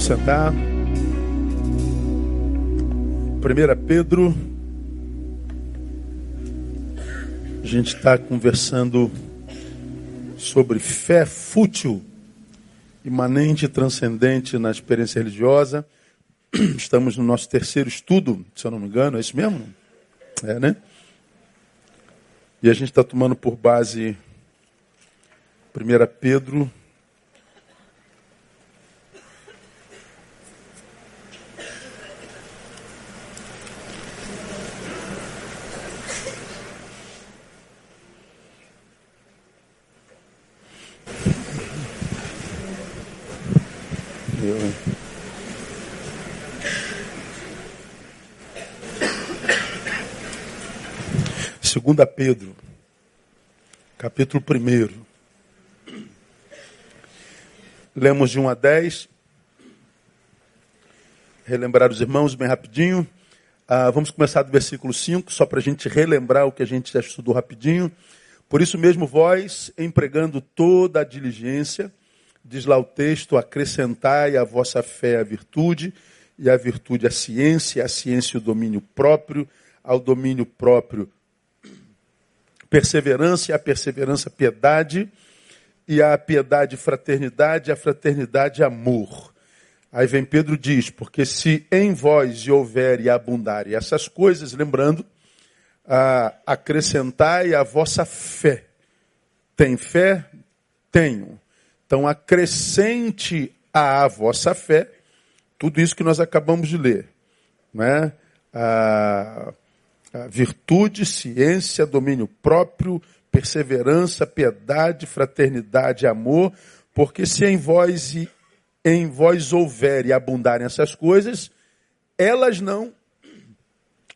Vamos sentar. 1 Pedro. A gente está conversando sobre fé fútil, imanente e transcendente na experiência religiosa. Estamos no nosso terceiro estudo, se eu não me engano, é isso mesmo? É, né? E a gente está tomando por base 1 Pedro Segunda Pedro, capítulo 1. Lemos de 1 a 10. Relembrar os irmãos bem rapidinho. Ah, vamos começar do versículo 5, só para a gente relembrar o que a gente já estudou rapidinho. Por isso mesmo, vós, empregando toda a diligência, diz lá o texto, acrescentai à vossa fé a virtude, e a virtude a ciência, a ciência o domínio próprio, ao domínio próprio perseverança, e a perseverança piedade, e a piedade fraternidade, a fraternidade amor. Aí vem Pedro diz, porque se em vós houver e abundarem essas coisas, lembrando, ah, acrescentai a vossa fé. Tem fé? Tenho. Então acrescente à vossa fé tudo isso que nós acabamos de ler. Não é? Ah, virtude, ciência, domínio próprio, perseverança, piedade, fraternidade, amor, porque se em vós e em vós houver e abundarem essas coisas, elas não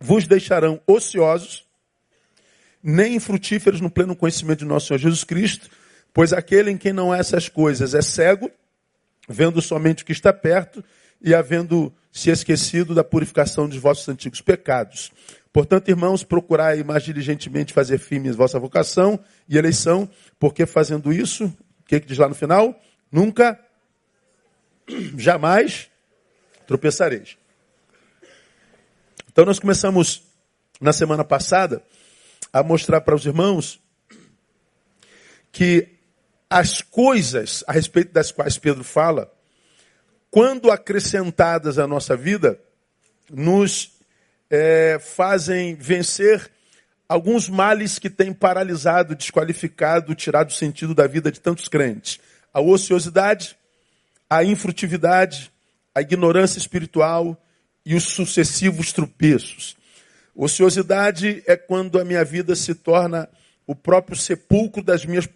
vos deixarão ociosos, nem infrutíferos no pleno conhecimento de nosso Senhor Jesus Cristo, pois aquele em quem não há essas coisas é cego, vendo somente o que está perto e havendo se esquecido da purificação dos vossos antigos pecados. Portanto, irmãos, procurai mais diligentemente fazer firme vossa vocação e eleição, porque fazendo isso, o que, que diz lá no final? Nunca, jamais tropeçareis. Então, nós começamos na semana passada a mostrar para os irmãos que as coisas a respeito das quais Pedro fala quando acrescentadas à nossa vida, nos é, fazem vencer alguns males que têm paralisado, desqualificado, tirado o sentido da vida de tantos crentes. A ociosidade, a infrutividade, a ignorância espiritual e os sucessivos tropeços. Ociosidade é quando a minha vida se torna o próprio sepulcro das minhas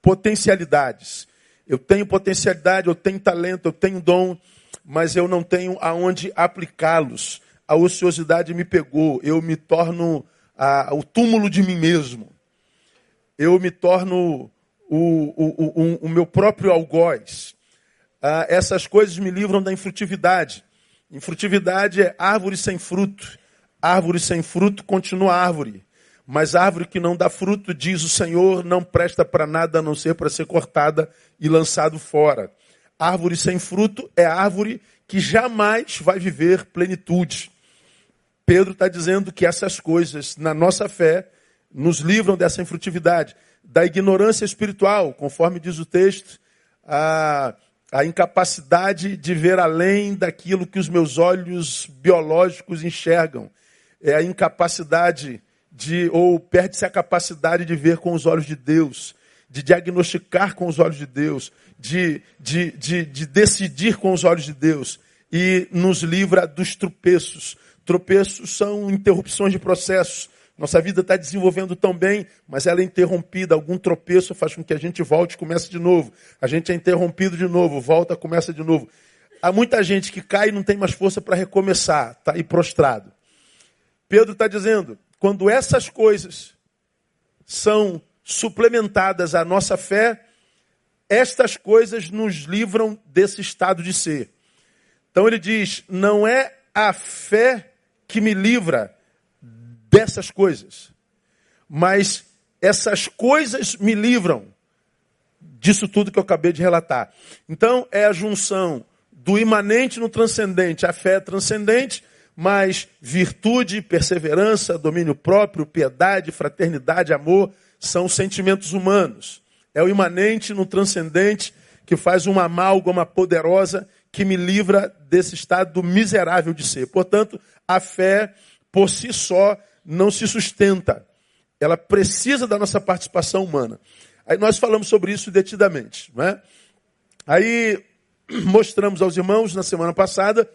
potencialidades. Eu tenho potencialidade, eu tenho talento, eu tenho dom, mas eu não tenho aonde aplicá-los. A ociosidade me pegou, eu me torno a, o túmulo de mim mesmo. Eu me torno o, o, o, o meu próprio algoz. Ah, essas coisas me livram da infrutividade. Infrutividade é árvore sem fruto. Árvore sem fruto continua árvore. Mas árvore que não dá fruto, diz o Senhor, não presta para nada a não ser para ser cortada e lançado fora. Árvore sem fruto é árvore que jamais vai viver plenitude. Pedro está dizendo que essas coisas, na nossa fé, nos livram dessa infrutividade, da ignorância espiritual, conforme diz o texto, a, a incapacidade de ver além daquilo que os meus olhos biológicos enxergam. É a incapacidade de, ou perde-se a capacidade de ver com os olhos de Deus, de diagnosticar com os olhos de Deus, de, de, de, de decidir com os olhos de Deus e nos livra dos tropeços. Tropeços são interrupções de processos. Nossa vida está desenvolvendo tão bem, mas ela é interrompida. Algum tropeço faz com que a gente volte e comece de novo. A gente é interrompido de novo, volta, começa de novo. Há muita gente que cai e não tem mais força para recomeçar, está aí prostrado. Pedro está dizendo: quando essas coisas são suplementadas à nossa fé, estas coisas nos livram desse estado de ser. Então ele diz: não é a fé que me livra dessas coisas, mas essas coisas me livram disso tudo que eu acabei de relatar. Então é a junção do imanente no transcendente. A fé é transcendente, mas virtude, perseverança, domínio próprio, piedade, fraternidade, amor são sentimentos humanos. É o imanente no transcendente que faz uma amálgama poderosa que me livra desse estado miserável de ser. Portanto, a fé por si só não se sustenta. Ela precisa da nossa participação humana. Aí nós falamos sobre isso detidamente. Não é? Aí mostramos aos irmãos na semana passada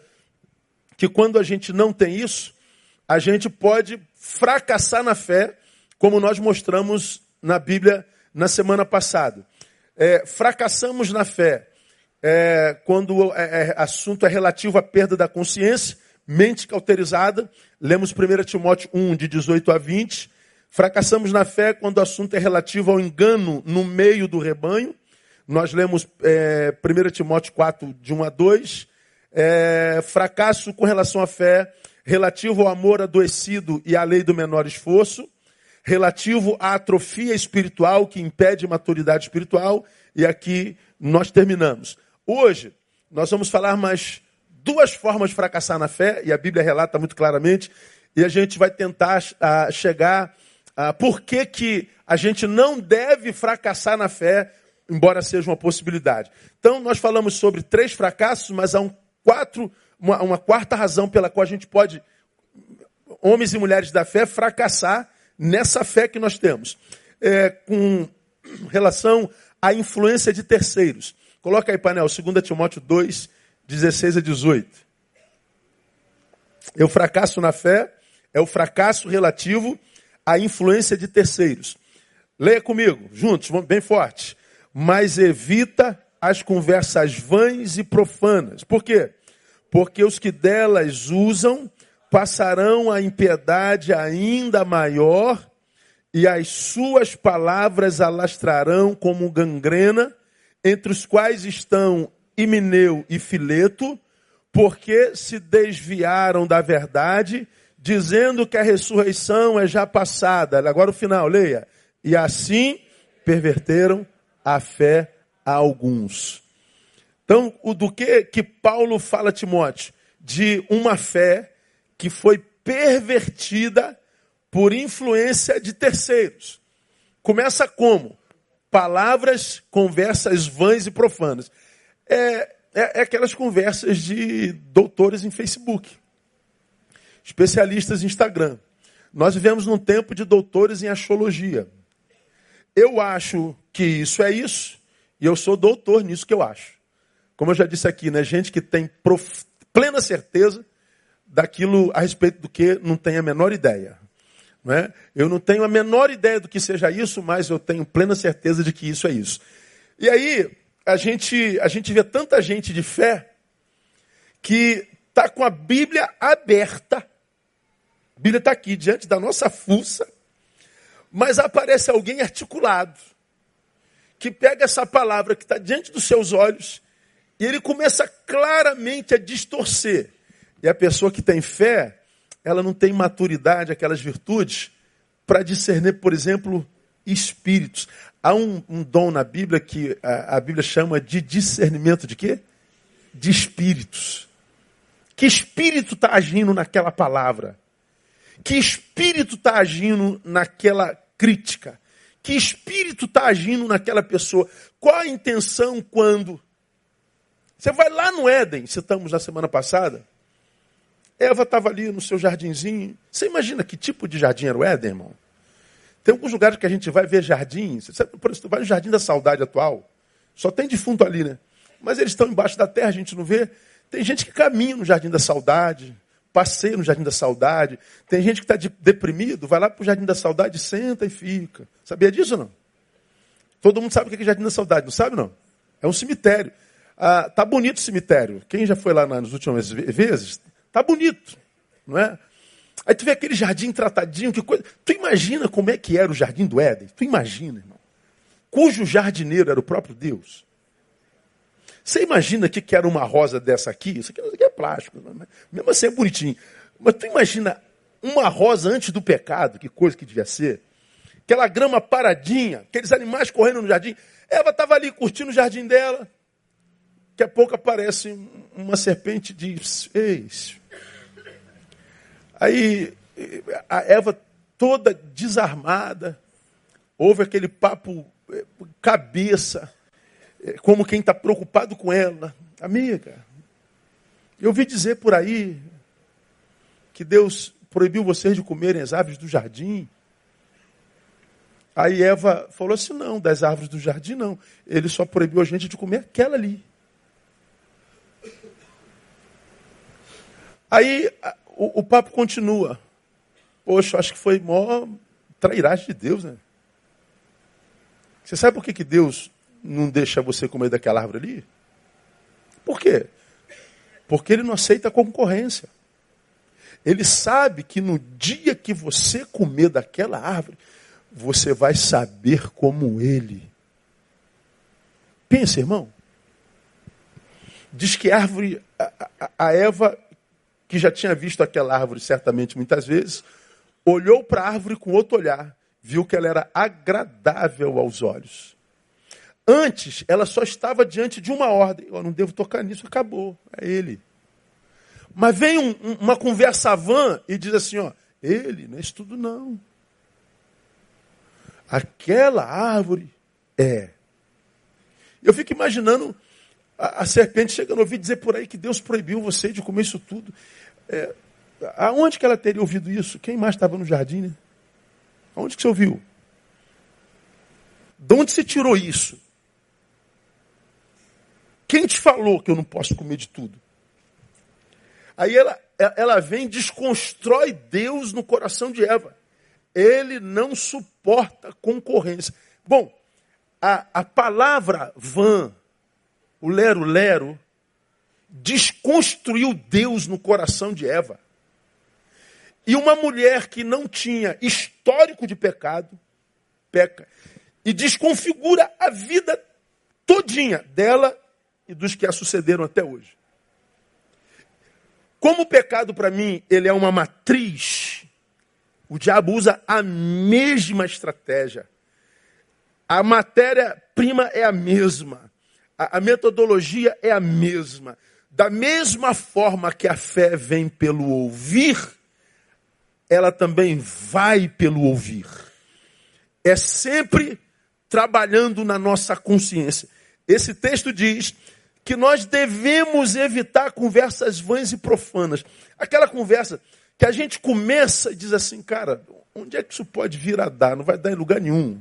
que quando a gente não tem isso, a gente pode fracassar na fé, como nós mostramos na Bíblia na semana passada. É, fracassamos na fé é, quando o é, é, assunto é relativo à perda da consciência, mente cauterizada. Lemos 1 Timóteo 1, de 18 a 20. Fracassamos na fé quando o assunto é relativo ao engano no meio do rebanho. Nós lemos é, 1 Timóteo 4, de 1 a 2. É, fracasso com relação à fé, relativo ao amor adoecido e à lei do menor esforço, relativo à atrofia espiritual que impede maturidade espiritual, e aqui nós terminamos. Hoje, nós vamos falar mais duas formas de fracassar na fé, e a Bíblia relata muito claramente, e a gente vai tentar uh, chegar a uh, por que, que a gente não deve fracassar na fé embora seja uma possibilidade. Então, nós falamos sobre três fracassos, mas há um quatro, uma, uma quarta razão pela qual a gente pode, homens e mulheres da fé, fracassar nessa fé que nós temos. É, com relação à influência de terceiros. Coloca aí, painel, 2 Timóteo 2, 16 a 18. Eu fracasso na fé é o fracasso relativo à influência de terceiros. Leia comigo, juntos, bem forte mas evita as conversas vãs e profanas. Por quê? Porque os que delas usam passarão a impiedade ainda maior e as suas palavras alastrarão como gangrena, entre os quais estão Imineu e Fileto, porque se desviaram da verdade, dizendo que a ressurreição é já passada. Agora o final, leia. E assim perverteram a fé a alguns. Então, o do que que Paulo fala a Timóteo? De uma fé que foi pervertida por influência de terceiros. Começa como? Palavras, conversas vãs e profanas. É, é, é aquelas conversas de doutores em Facebook, especialistas em Instagram. Nós vivemos num tempo de doutores em astrologia. Eu acho que isso é isso, e eu sou doutor nisso que eu acho. Como eu já disse aqui, né? Gente que tem prof... plena certeza daquilo a respeito do que não tem a menor ideia. Não é? Eu não tenho a menor ideia do que seja isso, mas eu tenho plena certeza de que isso é isso. E aí, a gente, a gente vê tanta gente de fé que está com a Bíblia aberta. A Bíblia está aqui diante da nossa fuça mas aparece alguém articulado, que pega essa palavra que está diante dos seus olhos e ele começa claramente a distorcer. E a pessoa que tem fé, ela não tem maturidade, aquelas virtudes, para discernir, por exemplo, espíritos. Há um, um dom na Bíblia que a, a Bíblia chama de discernimento de quê? De espíritos. Que espírito está agindo naquela palavra? Que espírito está agindo naquela crítica? Que espírito está agindo naquela pessoa? Qual a intenção quando? Você vai lá no Éden, citamos na semana passada. Eva estava ali no seu jardinzinho. Você imagina que tipo de jardim era o Éden, irmão? Tem alguns lugares que a gente vai ver jardins. Você, por exemplo, vai no Jardim da Saudade atual. Só tem defunto ali, né? Mas eles estão embaixo da terra, a gente não vê. Tem gente que caminha no Jardim da Saudade passeio no Jardim da Saudade. Tem gente que está de, deprimido, vai lá para o Jardim da Saudade, senta e fica. Sabia disso não? Todo mundo sabe o que é Jardim da Saudade, não sabe não? É um cemitério. Ah, tá bonito o cemitério. Quem já foi lá nas últimas vezes, tá bonito, não é? Aí tu vê aquele jardim tratadinho, que coisa. Tu imagina como é que era o jardim do Éden? Tu imagina, irmão. Cujo jardineiro era o próprio Deus. Você imagina que, que era uma rosa dessa aqui? Isso aqui, isso aqui é plástico, né? mesmo assim é bonitinho. Mas tu imagina uma rosa antes do pecado, que coisa que devia ser. Aquela grama paradinha, aqueles animais correndo no jardim. Eva estava ali curtindo o jardim dela. Daqui a pouco aparece uma serpente e diz: Eis. Aí a Eva toda desarmada, ouve aquele papo eh, cabeça, como quem está preocupado com ela. Amiga, eu ouvi dizer por aí que Deus proibiu vocês de comerem as árvores do jardim. Aí Eva falou assim: não, das árvores do jardim não. Ele só proibiu a gente de comer aquela ali. Aí o, o papo continua. Poxa, acho que foi maior trairagem de Deus, né? Você sabe por que, que Deus não deixa você comer daquela árvore ali? Por quê? Porque ele não aceita concorrência. Ele sabe que no dia que você comer daquela árvore, você vai saber como ele. Pensa, irmão. Diz que a árvore, a, a Eva, que já tinha visto aquela árvore certamente muitas vezes, olhou para a árvore com outro olhar, viu que ela era agradável aos olhos. Antes, ela só estava diante de uma ordem. Eu não devo tocar nisso, acabou. É ele. Mas vem um, um, uma conversa vã e diz assim: ó, ele, não é isso tudo não. Aquela árvore é. Eu fico imaginando a, a serpente chegando a ouvir dizer por aí que Deus proibiu você de comer isso tudo. É, aonde que ela teria ouvido isso? Quem mais estava no jardim, né? Aonde que você ouviu? De onde você tirou isso? Quem te falou que eu não posso comer de tudo? Aí ela, ela vem e desconstrói Deus no coração de Eva. Ele não suporta concorrência. Bom, a, a palavra van, o lero-lero, desconstruiu Deus no coração de Eva. E uma mulher que não tinha histórico de pecado, peca, e desconfigura a vida todinha dela e dos que a sucederam até hoje. Como o pecado para mim, ele é uma matriz, o diabo usa a mesma estratégia. A matéria-prima é a mesma. A, a metodologia é a mesma. Da mesma forma que a fé vem pelo ouvir, ela também vai pelo ouvir. É sempre trabalhando na nossa consciência. Esse texto diz que nós devemos evitar conversas vãs e profanas. Aquela conversa que a gente começa e diz assim, cara, onde é que isso pode vir a dar? Não vai dar em lugar nenhum.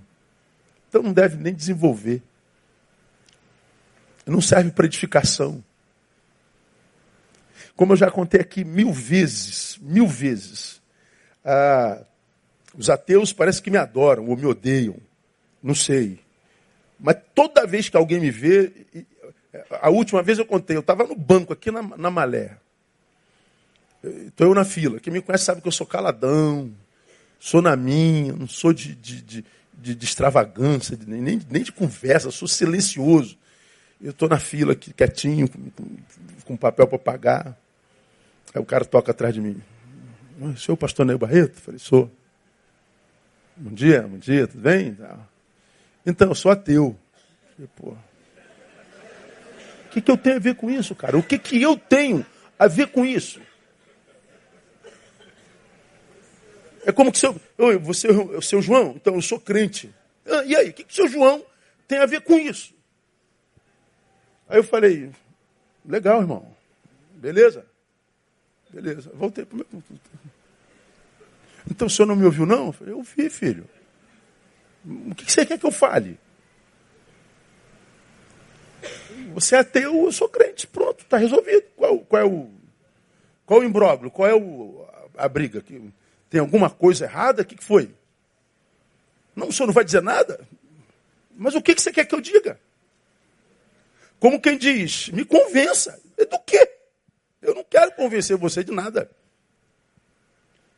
Então não deve nem desenvolver. Não serve para edificação. Como eu já contei aqui mil vezes, mil vezes, ah, os ateus parece que me adoram ou me odeiam. Não sei. Mas toda vez que alguém me vê, a última vez eu contei, eu estava no banco aqui na, na Malé. Estou eu na fila. Quem me conhece sabe que eu sou caladão, sou na minha, não sou de, de, de, de, de extravagância, nem, nem de conversa, sou silencioso. Eu estou na fila aqui, quietinho, com, com, com papel para pagar. Aí o cara toca atrás de mim. O senhor pastor Neil Barreto? Falei, sou. Bom dia, bom dia, tudo bem? Então, eu sou ateu. Eu falei, pô, o que, que eu tenho a ver com isso, cara? O que, que eu tenho a ver com isso? É como que seu, você é o seu João, então eu sou crente. Ah, e aí, o que, que o seu João tem a ver com isso? Aí eu falei, legal, irmão. Beleza? Beleza. Voltei para o meu. Então o senhor não me ouviu, não? Eu falei, ouvi, filho. O que você quer que eu fale? Você é ateu, eu sou crente. Pronto, está resolvido. Qual, qual, é o, qual é o imbróglio? Qual é o, a, a briga? Tem alguma coisa errada? O que, que foi? Não, o senhor não vai dizer nada? Mas o que, que você quer que eu diga? Como quem diz, me convença. Do quê? Eu não quero convencer você de nada.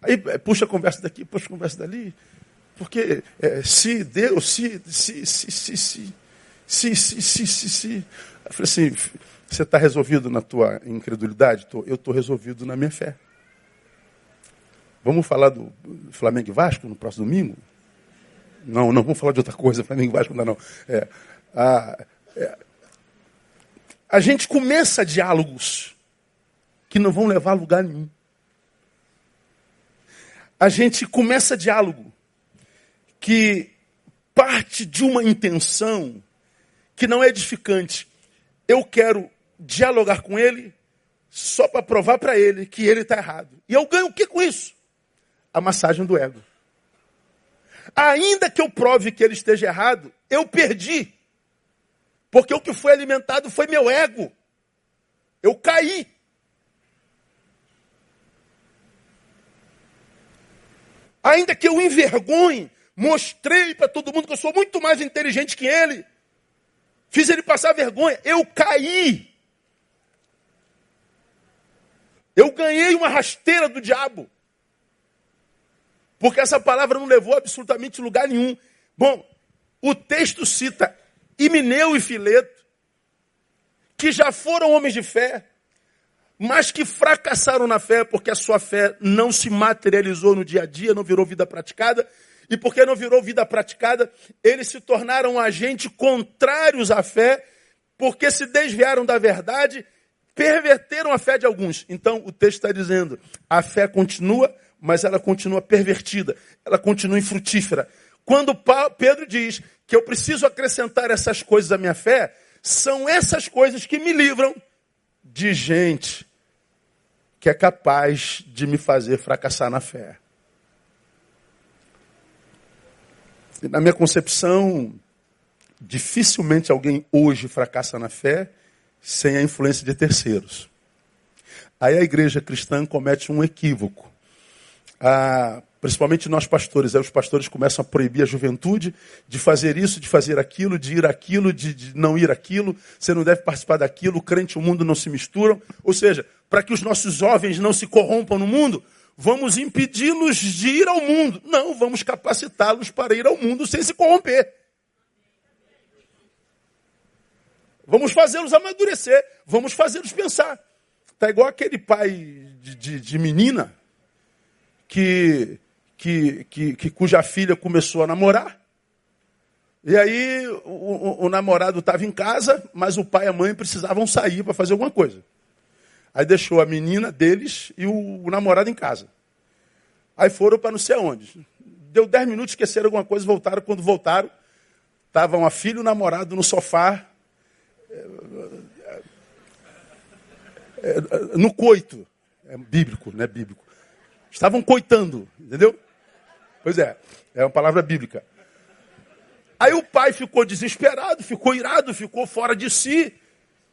Aí é, puxa a conversa daqui, puxa a conversa dali. Porque é, se Deus, se, se, se, se, se, se, se, se, se. Eu falei assim, você está resolvido na tua incredulidade? Eu estou resolvido na minha fé. Vamos falar do Flamengo e Vasco no próximo domingo? Não, não, vamos falar de outra coisa, Flamengo e Vasco não, não. É, a, é, a gente começa diálogos que não vão levar a lugar nenhum. A gente começa diálogo que parte de uma intenção que não é edificante. Eu quero dialogar com ele só para provar para ele que ele está errado. E eu ganho o que com isso? A massagem do ego. Ainda que eu prove que ele esteja errado, eu perdi. Porque o que foi alimentado foi meu ego. Eu caí. Ainda que eu envergonhe, mostrei para todo mundo que eu sou muito mais inteligente que ele. Fiz ele passar vergonha. Eu caí. Eu ganhei uma rasteira do diabo. Porque essa palavra não levou absolutamente lugar nenhum. Bom, o texto cita Imineu e Fileto, que já foram homens de fé, mas que fracassaram na fé porque a sua fé não se materializou no dia a dia, não virou vida praticada. E porque não virou vida praticada, eles se tornaram agentes contrários à fé, porque se desviaram da verdade, perverteram a fé de alguns. Então o texto está dizendo: a fé continua, mas ela continua pervertida, ela continua infrutífera. Quando Pedro diz que eu preciso acrescentar essas coisas à minha fé, são essas coisas que me livram de gente que é capaz de me fazer fracassar na fé. Na minha concepção, dificilmente alguém hoje fracassa na fé sem a influência de terceiros. Aí a igreja cristã comete um equívoco. Ah, principalmente nós pastores. Aí os pastores começam a proibir a juventude de fazer isso, de fazer aquilo, de ir aquilo, de, de não ir aquilo. Você não deve participar daquilo. O crente e o mundo não se misturam. Ou seja, para que os nossos jovens não se corrompam no mundo, vamos impedi-los de ir ao mundo. Não, vamos capacitá-los para ir ao mundo sem se corromper. Vamos fazê-los amadurecer, vamos fazê-los pensar. Está igual aquele pai de, de, de menina que que, que, que cuja filha começou a namorar. E aí o, o, o namorado estava em casa, mas o pai e a mãe precisavam sair para fazer alguma coisa. Aí deixou a menina deles e o, o namorado em casa. Aí foram para não sei aonde. Deu dez minutos, esqueceram alguma coisa, voltaram. Quando voltaram, estavam a filha e o namorado no sofá, é, é, no coito. É bíblico, não é bíblico. Estavam coitando, entendeu? Pois é, é uma palavra bíblica. Aí o pai ficou desesperado, ficou irado, ficou fora de si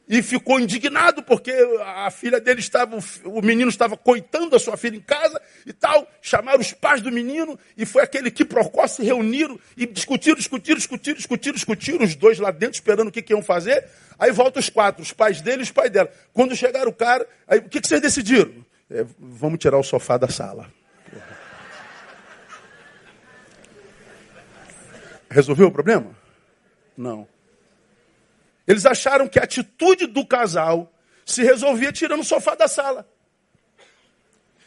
e ficou indignado porque a filha dele estava, o menino estava coitando a sua filha em casa e tal. Chamaram os pais do menino e foi aquele que procó se reuniram e discutiram, discutiram, discutiram, discutiram, discutiram, os dois lá dentro esperando o que, que iam fazer. Aí volta os quatro, os pais dele e os pais dela. Quando chegaram o cara, aí o que, que vocês decidiram? É, vamos tirar o sofá da sala. Resolveu o problema? Não. Eles acharam que a atitude do casal se resolvia tirando o sofá da sala.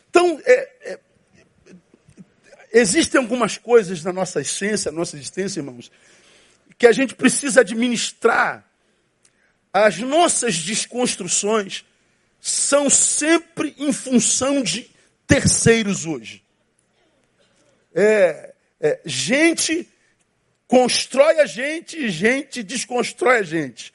Então, é, é, existem algumas coisas na nossa essência, na nossa existência, irmãos, que a gente precisa administrar. As nossas desconstruções são sempre em função de terceiros hoje. É, é gente constrói a gente e gente desconstrói a gente.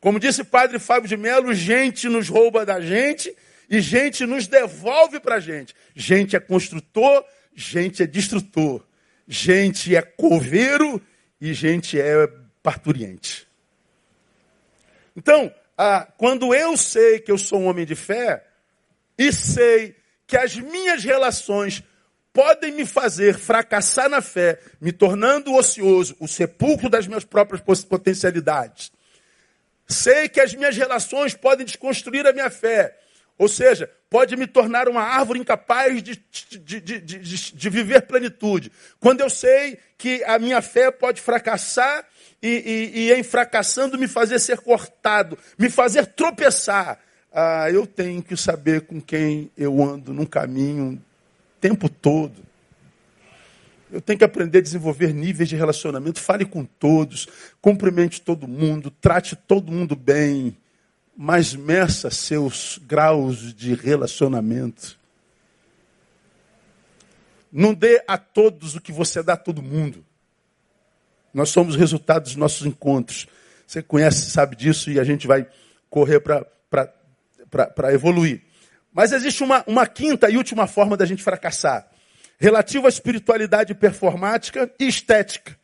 Como disse padre Fábio de Mello, gente nos rouba da gente e gente nos devolve para a gente. Gente é construtor, gente é destrutor. Gente é coveiro e gente é parturiente. Então, ah, quando eu sei que eu sou um homem de fé e sei que as minhas relações podem me fazer fracassar na fé, me tornando ocioso, o sepulcro das minhas próprias potencialidades. Sei que as minhas relações podem desconstruir a minha fé, ou seja, pode me tornar uma árvore incapaz de, de, de, de, de viver plenitude. Quando eu sei que a minha fé pode fracassar e, e, e em fracassando me fazer ser cortado, me fazer tropeçar, ah, eu tenho que saber com quem eu ando num caminho tempo todo. Eu tenho que aprender a desenvolver níveis de relacionamento. Fale com todos, cumprimente todo mundo, trate todo mundo bem. mas meça seus graus de relacionamento. Não dê a todos o que você dá a todo mundo. Nós somos resultado dos nossos encontros. Você conhece, sabe disso, e a gente vai correr para evoluir. Mas existe uma, uma quinta e última forma da gente fracassar. Relativa à espiritualidade performática e estética,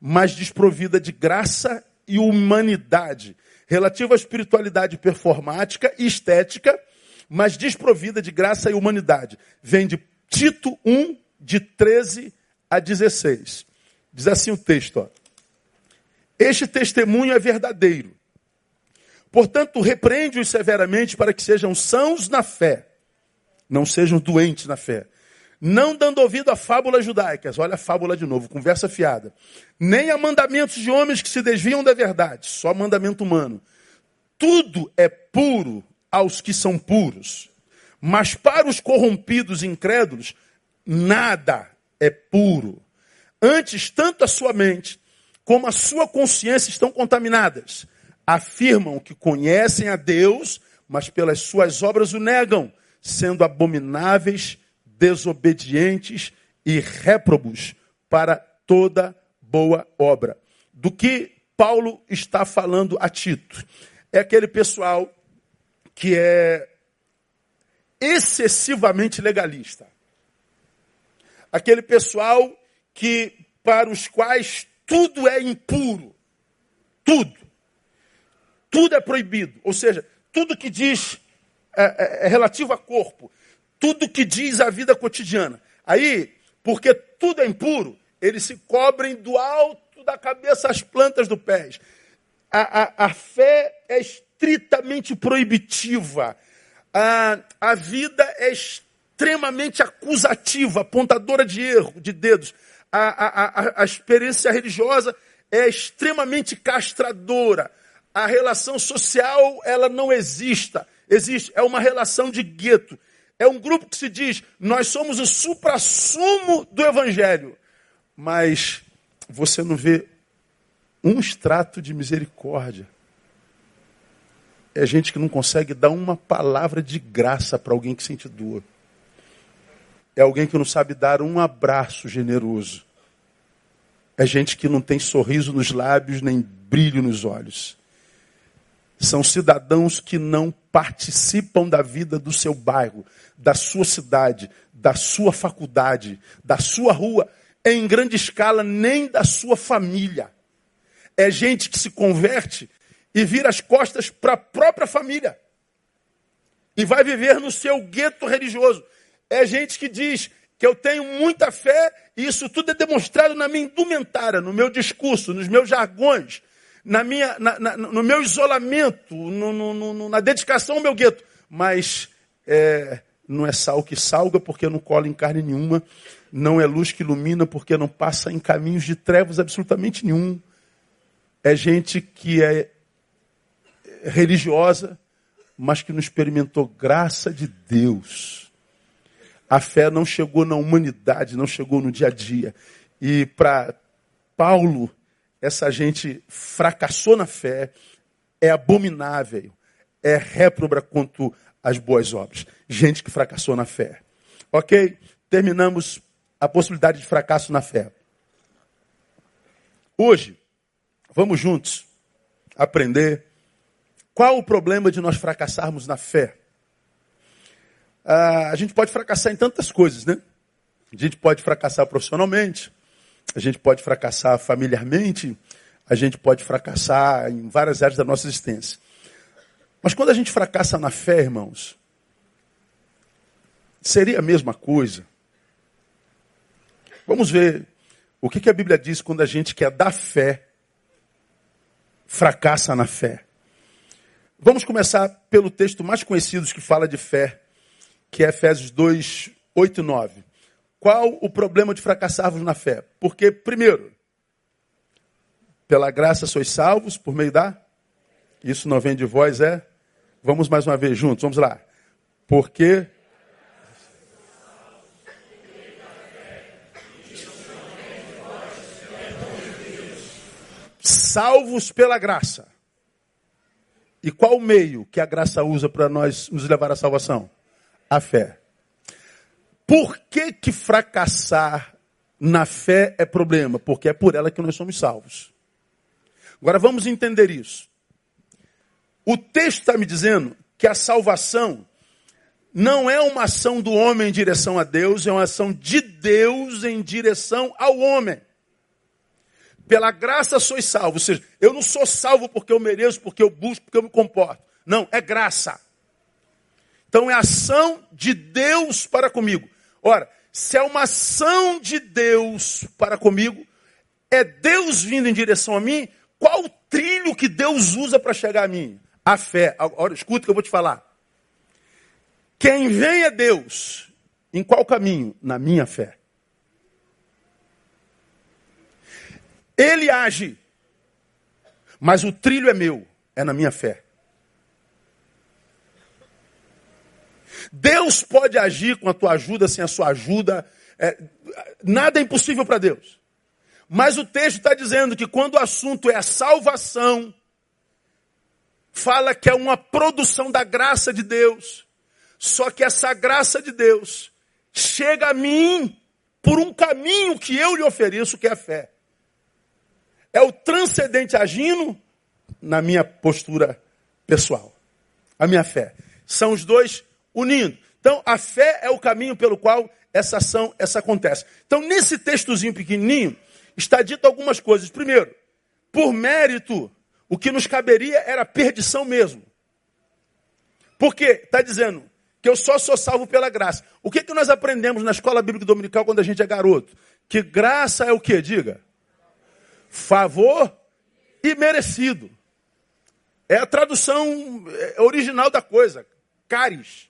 mas desprovida de graça e humanidade. Relativa à espiritualidade performática e estética, mas desprovida de graça e humanidade. Vem de Tito 1, de 13 a 16. Diz assim o texto: ó. Este testemunho é verdadeiro. Portanto, repreende-os severamente para que sejam sãos na fé, não sejam doentes na fé. Não dando ouvido a fábulas judaicas, olha a fábula de novo, conversa fiada. Nem a mandamentos de homens que se desviam da verdade, só mandamento humano. Tudo é puro aos que são puros, mas para os corrompidos e incrédulos, nada é puro. Antes, tanto a sua mente como a sua consciência estão contaminadas. Afirmam que conhecem a Deus, mas pelas suas obras o negam, sendo abomináveis, desobedientes e réprobos para toda boa obra. Do que Paulo está falando a Tito? É aquele pessoal que é excessivamente legalista aquele pessoal que para os quais tudo é impuro. Tudo. Tudo é proibido. Ou seja, tudo que diz é, é, é relativo a corpo, tudo que diz a vida cotidiana. Aí, porque tudo é impuro, eles se cobrem do alto da cabeça às plantas do pés. A, a, a fé é estritamente proibitiva. A, a vida é extremamente acusativa, apontadora de erro, de dedos. A, a, a, a experiência religiosa é extremamente castradora. A relação social, ela não exista. Existe, é uma relação de gueto. É um grupo que se diz, nós somos o suprassumo do evangelho. Mas você não vê um extrato de misericórdia. É gente que não consegue dar uma palavra de graça para alguém que sente dor é alguém que não sabe dar um abraço generoso. É gente que não tem sorriso nos lábios nem brilho nos olhos. São cidadãos que não participam da vida do seu bairro, da sua cidade, da sua faculdade, da sua rua, em grande escala, nem da sua família. É gente que se converte e vira as costas para a própria família. E vai viver no seu gueto religioso. É gente que diz que eu tenho muita fé e isso tudo é demonstrado na minha indumentária, no meu discurso, nos meus jargões, na minha, na, na, no meu isolamento, no, no, na dedicação ao meu gueto. Mas é, não é sal que salga porque não cola em carne nenhuma, não é luz que ilumina porque não passa em caminhos de trevas absolutamente nenhum. É gente que é religiosa, mas que não experimentou graça de Deus a fé não chegou na humanidade, não chegou no dia a dia. E para Paulo, essa gente fracassou na fé, é abominável, é réproba quanto às boas obras. Gente que fracassou na fé. Ok? Terminamos a possibilidade de fracasso na fé. Hoje, vamos juntos aprender qual o problema de nós fracassarmos na fé. Ah, a gente pode fracassar em tantas coisas, né? A gente pode fracassar profissionalmente, a gente pode fracassar familiarmente, a gente pode fracassar em várias áreas da nossa existência. Mas quando a gente fracassa na fé, irmãos, seria a mesma coisa. Vamos ver o que, a Bíblia diz quando a gente quer dar fé, fracassa na fé. Vamos começar pelo texto mais conhecido que fala de fé, que é Efésios 2, 8 e 9. Qual o problema de fracassarmos na fé? Porque, primeiro, pela graça sois salvos por meio da. Isso não vem de vós, é? Vamos mais uma vez juntos, vamos lá. Porque. Salvos pela graça. E qual o meio que a graça usa para nós nos levar à salvação? A fé. Por que, que fracassar na fé é problema? Porque é por ela que nós somos salvos. Agora vamos entender isso. O texto está me dizendo que a salvação não é uma ação do homem em direção a Deus, é uma ação de Deus em direção ao homem. Pela graça sois salvos. Ou seja, eu não sou salvo porque eu mereço, porque eu busco, porque eu me comporto. Não, é graça. Então é ação de Deus para comigo. Ora, se é uma ação de Deus para comigo, é Deus vindo em direção a mim, qual o trilho que Deus usa para chegar a mim? A fé. Agora, escuta o que eu vou te falar. Quem vem é Deus. Em qual caminho? Na minha fé. Ele age, mas o trilho é meu, é na minha fé. Deus pode agir com a tua ajuda, sem a sua ajuda. É, nada é impossível para Deus. Mas o texto está dizendo que quando o assunto é a salvação, fala que é uma produção da graça de Deus. Só que essa graça de Deus chega a mim por um caminho que eu lhe ofereço, que é a fé. É o transcendente agindo na minha postura pessoal. A minha fé. São os dois unindo. Então, a fé é o caminho pelo qual essa ação essa acontece. Então, nesse textozinho pequenininho, está dito algumas coisas. Primeiro, por mérito, o que nos caberia era perdição mesmo. Porque está dizendo que eu só sou salvo pela graça. O que, que nós aprendemos na escola bíblica dominical quando a gente é garoto? Que graça é o que? Diga favor e merecido. É a tradução é, original da coisa. Caris.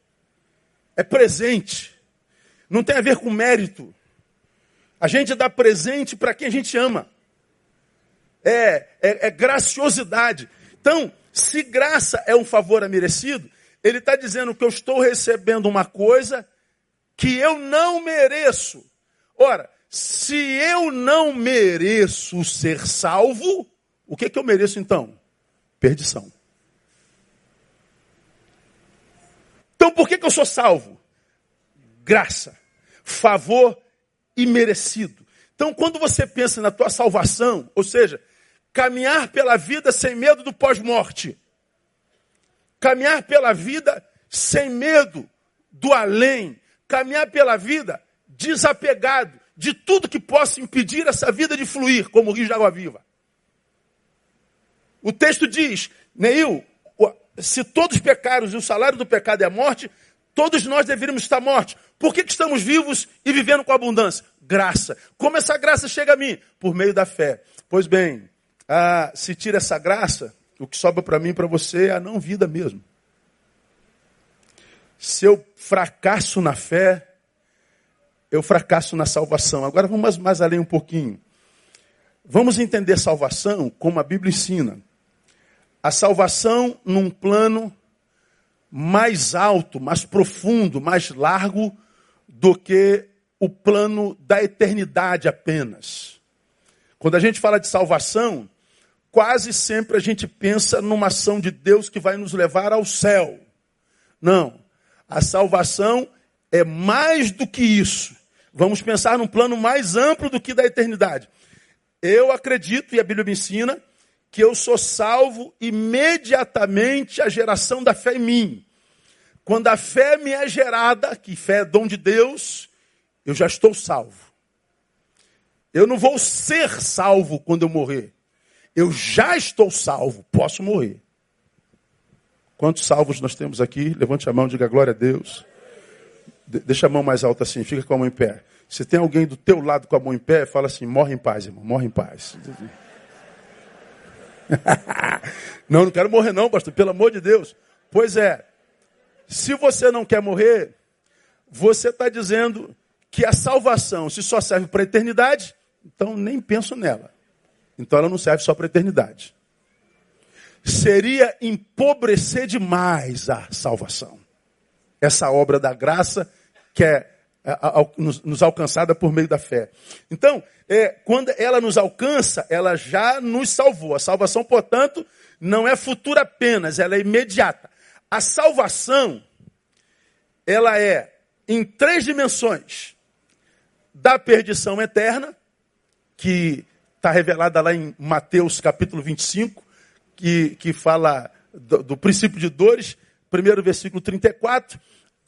É presente. Não tem a ver com mérito. A gente dá presente para quem a gente ama. É, é, é graciosidade. Então, se graça é um favor merecido, ele está dizendo que eu estou recebendo uma coisa que eu não mereço. Ora, se eu não mereço ser salvo, o que, que eu mereço então? Perdição. Então por que, que eu sou salvo? Graça, favor e merecido. Então quando você pensa na tua salvação, ou seja, caminhar pela vida sem medo do pós-morte, caminhar pela vida sem medo do além, caminhar pela vida desapegado, de tudo que possa impedir essa vida de fluir como o rio de água viva. O texto diz, Neil, se todos pecaram e o salário do pecado é a morte, todos nós deveríamos estar mortos. Por que, que estamos vivos e vivendo com abundância? Graça. Como essa graça chega a mim? Por meio da fé. Pois bem, ah, se tira essa graça, o que sobra para mim e para você é a não vida mesmo. Se eu fracasso na fé, eu fracasso na salvação. Agora vamos mais além um pouquinho. Vamos entender salvação como a Bíblia ensina. A salvação num plano mais alto, mais profundo, mais largo do que o plano da eternidade apenas. Quando a gente fala de salvação, quase sempre a gente pensa numa ação de Deus que vai nos levar ao céu. Não. A salvação é mais do que isso. Vamos pensar num plano mais amplo do que da eternidade. Eu acredito, e a Bíblia me ensina, que eu sou salvo imediatamente a geração da fé em mim. Quando a fé me é gerada, que fé é dom de Deus, eu já estou salvo. Eu não vou ser salvo quando eu morrer. Eu já estou salvo, posso morrer. Quantos salvos nós temos aqui? Levante a mão, diga glória a Deus. Deixa a mão mais alta assim, fica com a mão em pé. Se tem alguém do teu lado com a mão em pé, fala assim: morre em paz, irmão, morre em paz. não, não quero morrer, não, pastor, pelo amor de Deus. Pois é, se você não quer morrer, você está dizendo que a salvação, se só serve para a eternidade, então nem penso nela. Então ela não serve só para a eternidade. Seria empobrecer demais a salvação. Essa obra da graça que é nos alcançada por meio da fé. Então, é, quando ela nos alcança, ela já nos salvou. A salvação, portanto, não é futura apenas, ela é imediata. A salvação, ela é em três dimensões. Da perdição eterna, que está revelada lá em Mateus capítulo 25, que, que fala do, do princípio de dores, primeiro versículo 34,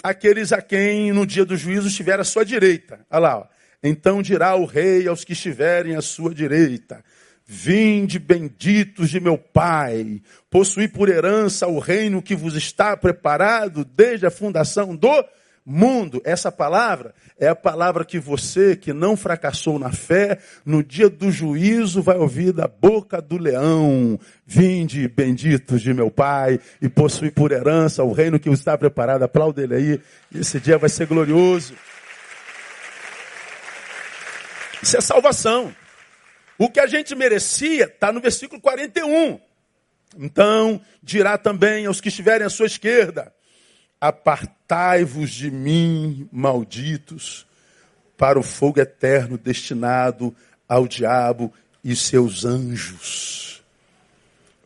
aqueles a quem no dia do juízo estiver à sua direita. Olha lá, ó. então dirá o rei aos que estiverem à sua direita: Vinde benditos de meu Pai, possuí por herança o reino que vos está preparado desde a fundação do mundo. Essa palavra é a palavra que você, que não fracassou na fé, no dia do juízo vai ouvir da boca do leão. Vinde, benditos de meu Pai, e possui por herança o reino que está preparado. Aplauda ele aí. Esse dia vai ser glorioso. Isso é salvação. O que a gente merecia está no versículo 41. Então dirá também aos que estiverem à sua esquerda: Apartai-vos de mim, malditos, para o fogo eterno destinado ao diabo e seus anjos.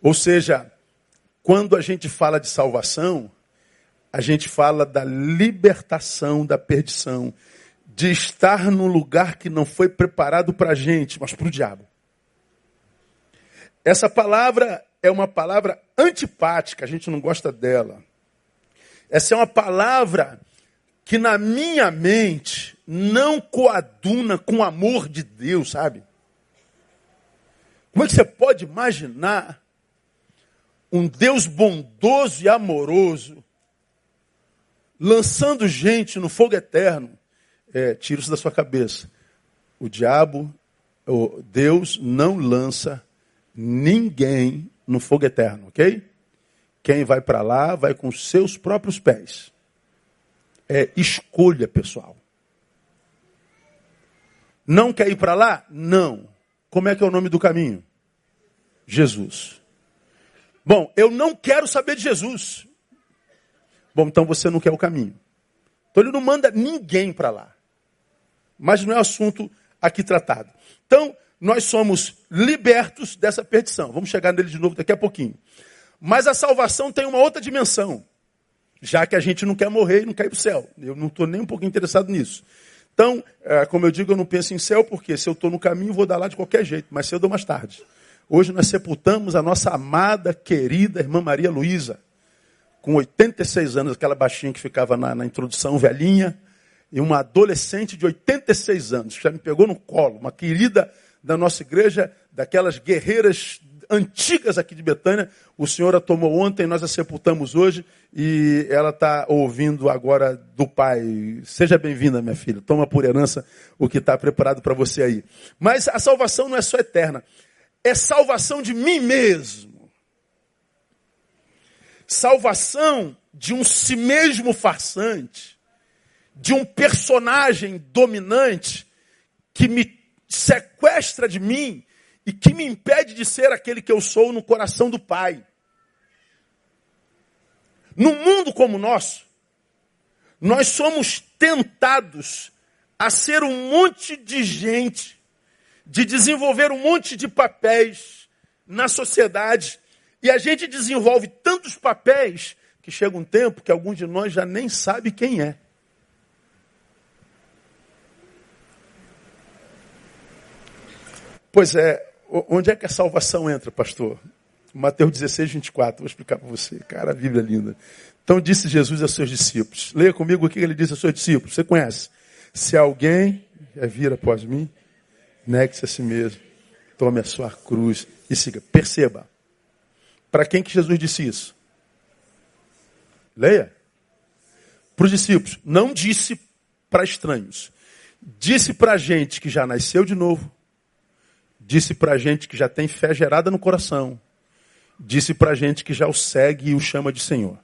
Ou seja, quando a gente fala de salvação, a gente fala da libertação da perdição, de estar num lugar que não foi preparado para a gente, mas para o diabo. Essa palavra é uma palavra antipática, a gente não gosta dela. Essa é uma palavra que na minha mente não coaduna com o amor de Deus, sabe? Como é que você pode imaginar um Deus bondoso e amoroso lançando gente no fogo eterno? É, tira isso da sua cabeça. O diabo, o Deus não lança ninguém no fogo eterno, ok? Quem vai para lá vai com seus próprios pés. É escolha pessoal. Não quer ir para lá? Não. Como é que é o nome do caminho? Jesus. Bom, eu não quero saber de Jesus. Bom, então você não quer o caminho. Então ele não manda ninguém para lá. Mas não é assunto aqui tratado. Então, nós somos libertos dessa perdição. Vamos chegar nele de novo daqui a pouquinho. Mas a salvação tem uma outra dimensão. Já que a gente não quer morrer e não quer ir para o céu. Eu não estou nem um pouco interessado nisso. Então, é, como eu digo, eu não penso em céu, porque se eu estou no caminho, vou dar lá de qualquer jeito, mais cedo ou mais tarde. Hoje nós sepultamos a nossa amada, querida irmã Maria Luísa, com 86 anos, aquela baixinha que ficava na, na introdução, velhinha, e uma adolescente de 86 anos, que já me pegou no colo, uma querida da nossa igreja, daquelas guerreiras antigas aqui de Betânia. O Senhor a tomou ontem, nós a sepultamos hoje e ela está ouvindo agora do Pai. Seja bem-vinda, minha filha. Toma por herança o que está preparado para você aí. Mas a salvação não é só eterna, é salvação de mim mesmo. Salvação de um si mesmo farsante, de um personagem dominante que me sequestra de mim e que me impede de ser aquele que eu sou no coração do Pai. No mundo como o nosso, nós somos tentados a ser um monte de gente, de desenvolver um monte de papéis na sociedade, e a gente desenvolve tantos papéis que chega um tempo que alguns de nós já nem sabe quem é. Pois é, Onde é que a salvação entra, pastor? Mateus 16, 24. Vou explicar para você. Cara, a Bíblia é linda. Então disse Jesus aos seus discípulos. Leia comigo o que ele disse aos seus discípulos. Você conhece? Se alguém quer vir após mim, negue-se a si mesmo. Tome a sua cruz e siga. Perceba. Para quem que Jesus disse isso? Leia. Para os discípulos. Não disse para estranhos. Disse para gente que já nasceu de novo, Disse para a gente que já tem fé gerada no coração. Disse para a gente que já o segue e o chama de Senhor.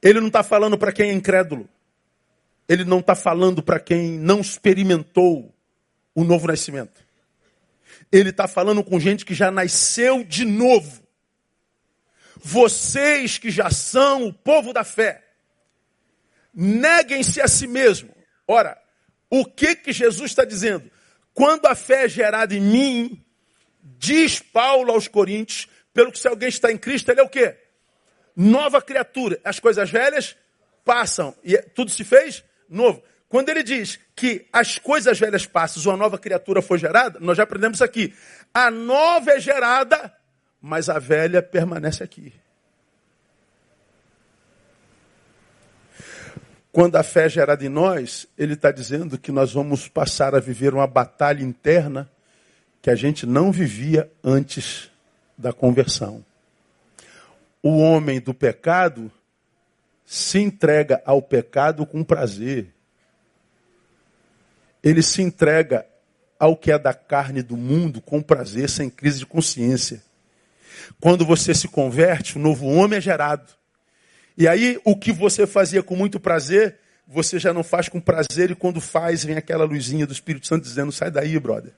Ele não está falando para quem é incrédulo. Ele não está falando para quem não experimentou o novo nascimento. Ele está falando com gente que já nasceu de novo. Vocês que já são o povo da fé. neguem-se a si mesmo. Ora, o que que Jesus está dizendo? Quando a fé é gerada em mim, diz Paulo aos Coríntios, pelo que se alguém está em Cristo, ele é o quê? Nova criatura. As coisas velhas passam e tudo se fez novo. Quando ele diz que as coisas velhas passam, uma nova criatura foi gerada, nós já aprendemos aqui. A nova é gerada, mas a velha permanece aqui. Quando a fé gerada em nós, ele está dizendo que nós vamos passar a viver uma batalha interna que a gente não vivia antes da conversão. O homem do pecado se entrega ao pecado com prazer. Ele se entrega ao que é da carne do mundo com prazer, sem crise de consciência. Quando você se converte, o novo homem é gerado. E aí, o que você fazia com muito prazer, você já não faz com prazer, e quando faz, vem aquela luzinha do Espírito Santo dizendo: sai daí, brother.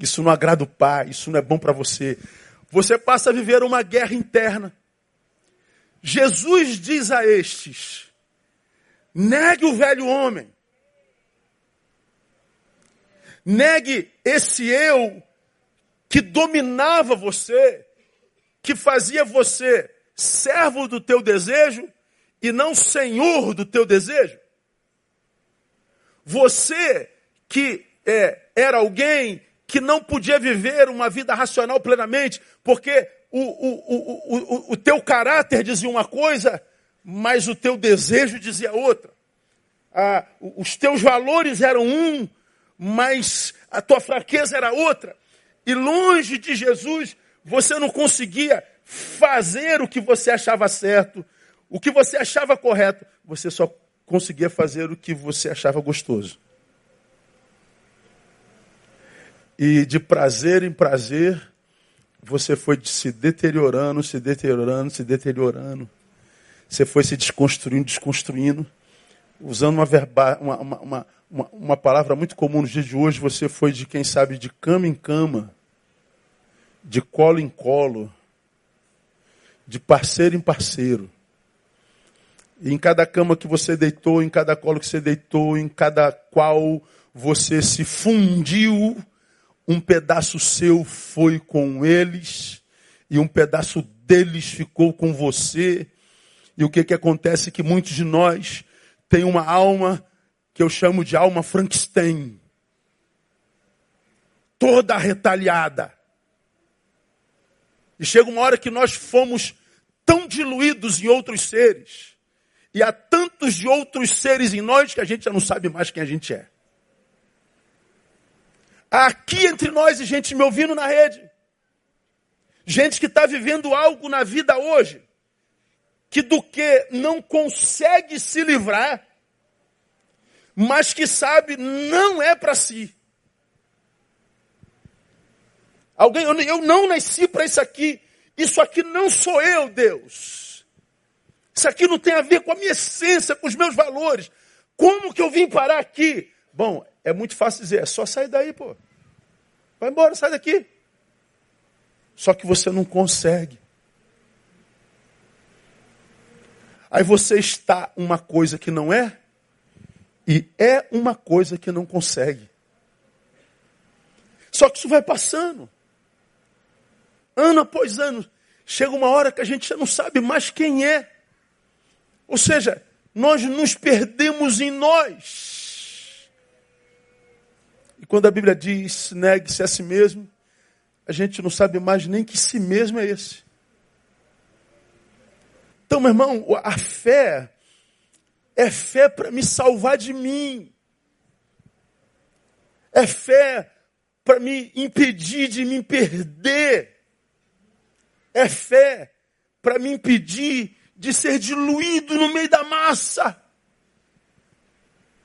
Isso não agrada o Pai, isso não é bom para você. Você passa a viver uma guerra interna. Jesus diz a estes: negue o velho homem. Negue esse eu que dominava você, que fazia você servo do teu desejo e não senhor do teu desejo? Você que é, era alguém que não podia viver uma vida racional plenamente, porque o, o, o, o, teu caráter dizia uma coisa, mas o teu desejo dizia outra. Ah, os teus valores eram um, mas a tua fraqueza era outra. E longe de Jesus, você não conseguia fazer o que você achava certo, o que você achava correto, você só conseguia fazer o que você achava gostoso. E de prazer em prazer, você foi se deteriorando, se deteriorando, se deteriorando. Você foi se desconstruindo, desconstruindo. Usando uma, verba, uma, uma, uma, uma palavra muito comum nos dias de hoje, você foi de, quem sabe, de cama em cama, de colo em colo, de parceiro em parceiro. E em cada cama que você deitou, em cada colo que você deitou, em cada qual você se fundiu, um pedaço seu foi com eles e um pedaço deles ficou com você. E o que, que acontece? Que muitos de nós têm uma alma que eu chamo de alma Frankenstein. Toda retalhada. E chega uma hora que nós fomos tão diluídos em outros seres, e há tantos de outros seres em nós que a gente já não sabe mais quem a gente é. Há aqui entre nós e gente me ouvindo na rede. Gente que está vivendo algo na vida hoje, que do que não consegue se livrar, mas que sabe não é para si. Alguém, eu não nasci para isso aqui. Isso aqui não sou eu, Deus. Isso aqui não tem a ver com a minha essência, com os meus valores. Como que eu vim parar aqui? Bom, é muito fácil dizer, é só sair daí, pô. Vai embora, sai daqui. Só que você não consegue. Aí você está uma coisa que não é, e é uma coisa que não consegue. Só que isso vai passando ano após ano, chega uma hora que a gente já não sabe mais quem é. Ou seja, nós nos perdemos em nós. E quando a Bíblia diz negue-se a si mesmo, a gente não sabe mais nem que si mesmo é esse. Então, meu irmão, a fé é fé para me salvar de mim. É fé para me impedir de me perder é fé para me impedir de ser diluído no meio da massa,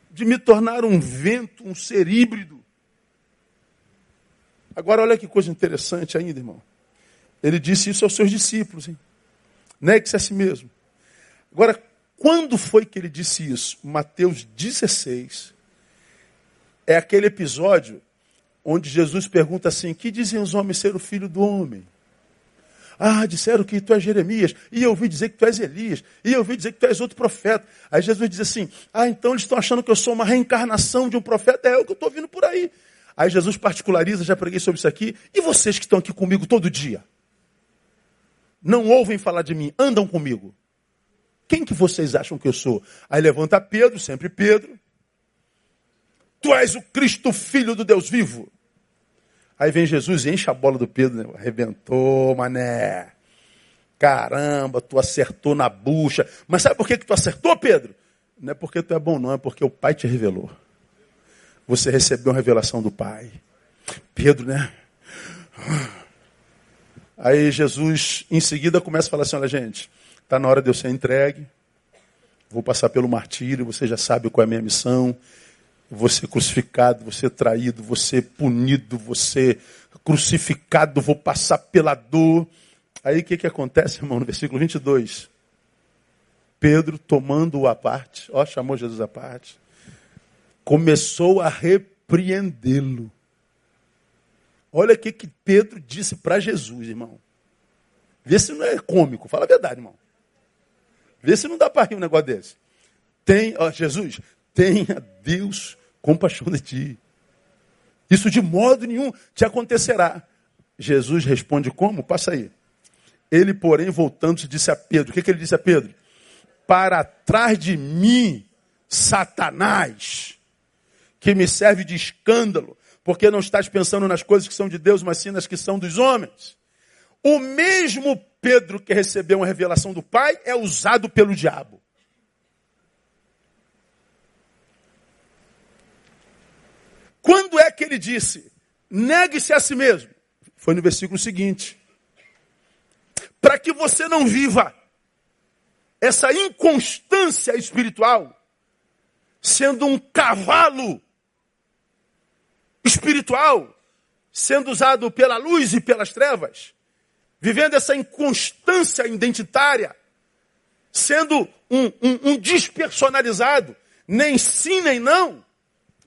de me tornar um vento, um ser híbrido. Agora, olha que coisa interessante ainda, irmão. Ele disse isso aos seus discípulos, hein? Negue-se a si mesmo. Agora, quando foi que ele disse isso? Mateus 16. É aquele episódio onde Jesus pergunta assim: Que dizem os homens ser o filho do homem? Ah, disseram que tu és Jeremias, e eu ouvi dizer que tu és Elias, e eu ouvi dizer que tu és outro profeta. Aí Jesus diz assim: Ah, então eles estão achando que eu sou uma reencarnação de um profeta, é o que eu estou ouvindo por aí. Aí Jesus particulariza, já preguei sobre isso aqui, e vocês que estão aqui comigo todo dia? Não ouvem falar de mim, andam comigo. Quem que vocês acham que eu sou? Aí levanta Pedro, sempre Pedro. Tu és o Cristo, filho do Deus vivo. Aí vem Jesus e enche a bola do Pedro, né? arrebentou, mané. Caramba, tu acertou na bucha. Mas sabe por que, que tu acertou, Pedro? Não é porque tu é bom, não, é porque o Pai te revelou. Você recebeu uma revelação do Pai. Pedro, né? Aí Jesus, em seguida, começa a falar assim: olha, gente, está na hora de eu ser entregue. Vou passar pelo martírio, você já sabe qual é a minha missão você crucificado, você traído, você punido, você crucificado, vou passar pela dor. Aí o que, que acontece, irmão, no versículo 22? Pedro, tomando-o à parte, ó, chamou Jesus à parte, começou a repreendê-lo. Olha o que, que Pedro disse para Jesus, irmão. Vê se não é cômico, fala a verdade, irmão. Vê se não dá para rir um negócio desse. Tem, ó, Jesus, tenha Deus compaixão de ti. Isso de modo nenhum te acontecerá. Jesus responde como? Passa aí. Ele, porém, voltando-se, disse a Pedro: O que, que ele disse a Pedro? Para trás de mim, Satanás, que me serve de escândalo, porque não estás pensando nas coisas que são de Deus, mas sim nas que são dos homens. O mesmo Pedro que recebeu uma revelação do Pai é usado pelo diabo. Quando é que ele disse? Negue-se a si mesmo. Foi no versículo seguinte. Para que você não viva essa inconstância espiritual, sendo um cavalo espiritual, sendo usado pela luz e pelas trevas, vivendo essa inconstância identitária, sendo um, um, um despersonalizado, nem sim nem não,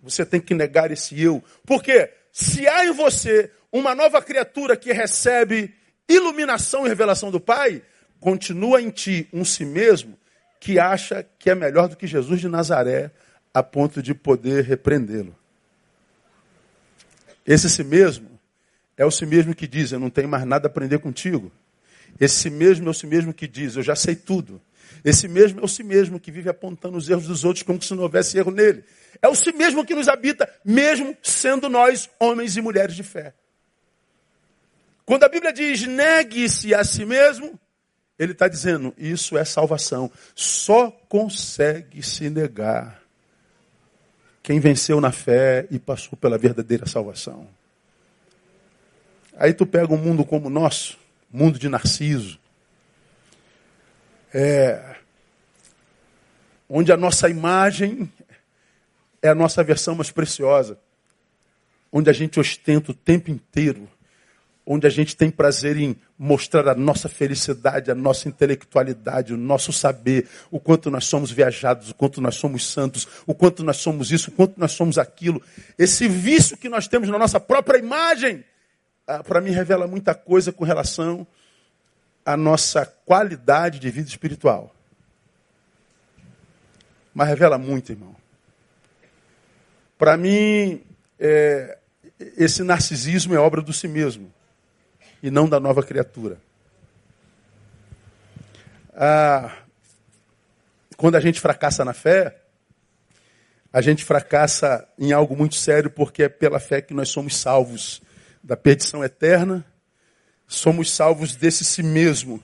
você tem que negar esse eu. Porque se há em você uma nova criatura que recebe iluminação e revelação do Pai, continua em ti um si mesmo que acha que é melhor do que Jesus de Nazaré, a ponto de poder repreendê-lo. Esse si mesmo é o si mesmo que diz: Eu não tenho mais nada a aprender contigo. Esse si mesmo é o si mesmo que diz: Eu já sei tudo. Esse mesmo é o si mesmo que vive apontando os erros dos outros como se não houvesse erro nele. É o si mesmo que nos habita, mesmo sendo nós homens e mulheres de fé. Quando a Bíblia diz negue-se a si mesmo, ele está dizendo isso é salvação. Só consegue se negar quem venceu na fé e passou pela verdadeira salvação. Aí tu pega um mundo como o nosso, mundo de Narciso, é, onde a nossa imagem é a nossa versão mais preciosa, onde a gente ostenta o tempo inteiro, onde a gente tem prazer em mostrar a nossa felicidade, a nossa intelectualidade, o nosso saber, o quanto nós somos viajados, o quanto nós somos santos, o quanto nós somos isso, o quanto nós somos aquilo. Esse vício que nós temos na nossa própria imagem, ah, para mim revela muita coisa com relação a nossa qualidade de vida espiritual. Mas revela muito, irmão. Para mim, é, esse narcisismo é obra do si mesmo e não da nova criatura. Ah, quando a gente fracassa na fé, a gente fracassa em algo muito sério porque é pela fé que nós somos salvos da perdição eterna somos salvos desse si mesmo,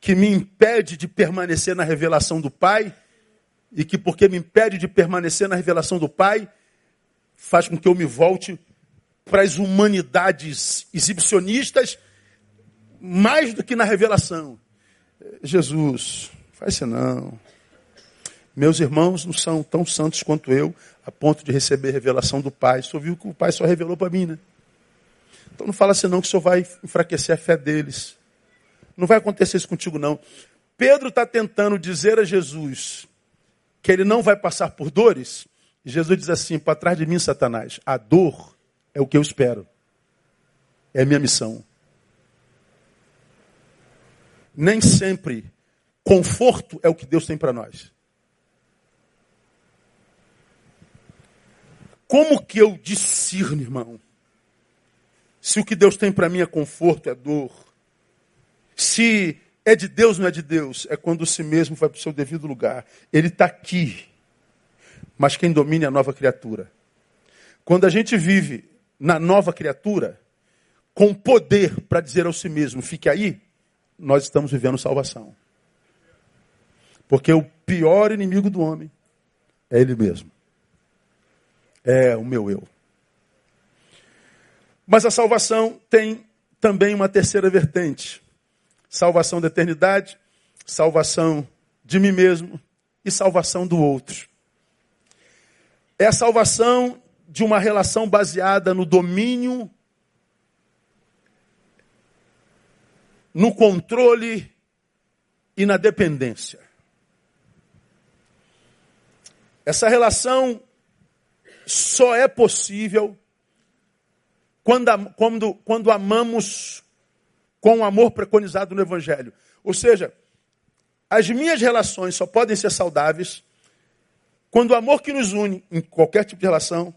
que me impede de permanecer na revelação do Pai, e que, porque me impede de permanecer na revelação do Pai, faz com que eu me volte para as humanidades exibicionistas, mais do que na revelação. Jesus, faz isso não. Meus irmãos não são tão santos quanto eu, a ponto de receber revelação do Pai. Só viu que o Pai só revelou para mim, né? Então não fala assim não que o Senhor vai enfraquecer a fé deles. Não vai acontecer isso contigo não. Pedro está tentando dizer a Jesus que ele não vai passar por dores. Jesus diz assim, para trás de mim, Satanás, a dor é o que eu espero. É a minha missão. nem sempre conforto é o que Deus tem para nós. Como que eu discerno, irmão? Se o que Deus tem para mim é conforto, é dor. Se é de Deus, não é de Deus. É quando si mesmo vai para o seu devido lugar. Ele está aqui. Mas quem domina é a nova criatura. Quando a gente vive na nova criatura, com poder para dizer ao si mesmo, fique aí, nós estamos vivendo salvação. Porque o pior inimigo do homem é ele mesmo. É o meu eu. Mas a salvação tem também uma terceira vertente salvação da eternidade, salvação de mim mesmo e salvação do outro. É a salvação de uma relação baseada no domínio, no controle e na dependência. Essa relação só é possível quando, quando, quando amamos com o amor preconizado no Evangelho. Ou seja, as minhas relações só podem ser saudáveis quando o amor que nos une em qualquer tipo de relação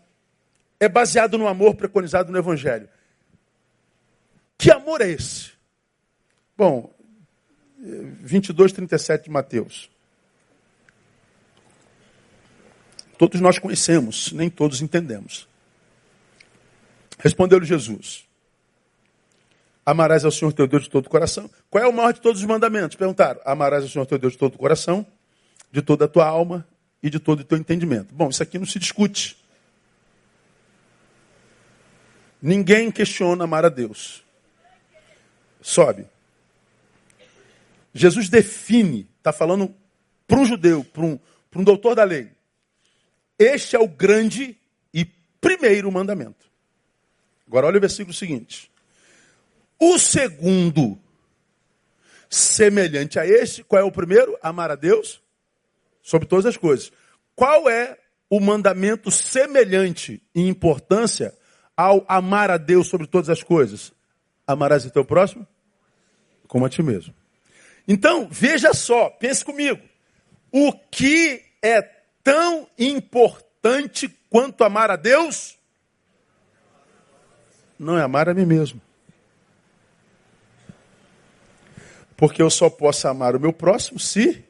é baseado no amor preconizado no Evangelho. Que amor é esse? Bom, 22, 37 de Mateus. Todos nós conhecemos, nem todos entendemos. Respondeu-lhe Jesus: Amarás ao Senhor teu Deus de todo o coração. Qual é o maior de todos os mandamentos? Perguntaram. Amarás ao Senhor teu Deus de todo o coração, de toda a tua alma e de todo o teu entendimento. Bom, isso aqui não se discute. Ninguém questiona amar a Deus. Sobe. Jesus define, está falando para um judeu, para um, um doutor da lei. Este é o grande e primeiro mandamento. Agora olha o versículo seguinte. O segundo, semelhante a este, qual é o primeiro? Amar a Deus sobre todas as coisas. Qual é o mandamento semelhante em importância ao amar a Deus sobre todas as coisas? Amarás o teu próximo como a ti mesmo. Então, veja só, pense comigo. O que é tão importante quanto amar a Deus? Não é amar a mim mesmo. Porque eu só posso amar o meu próximo se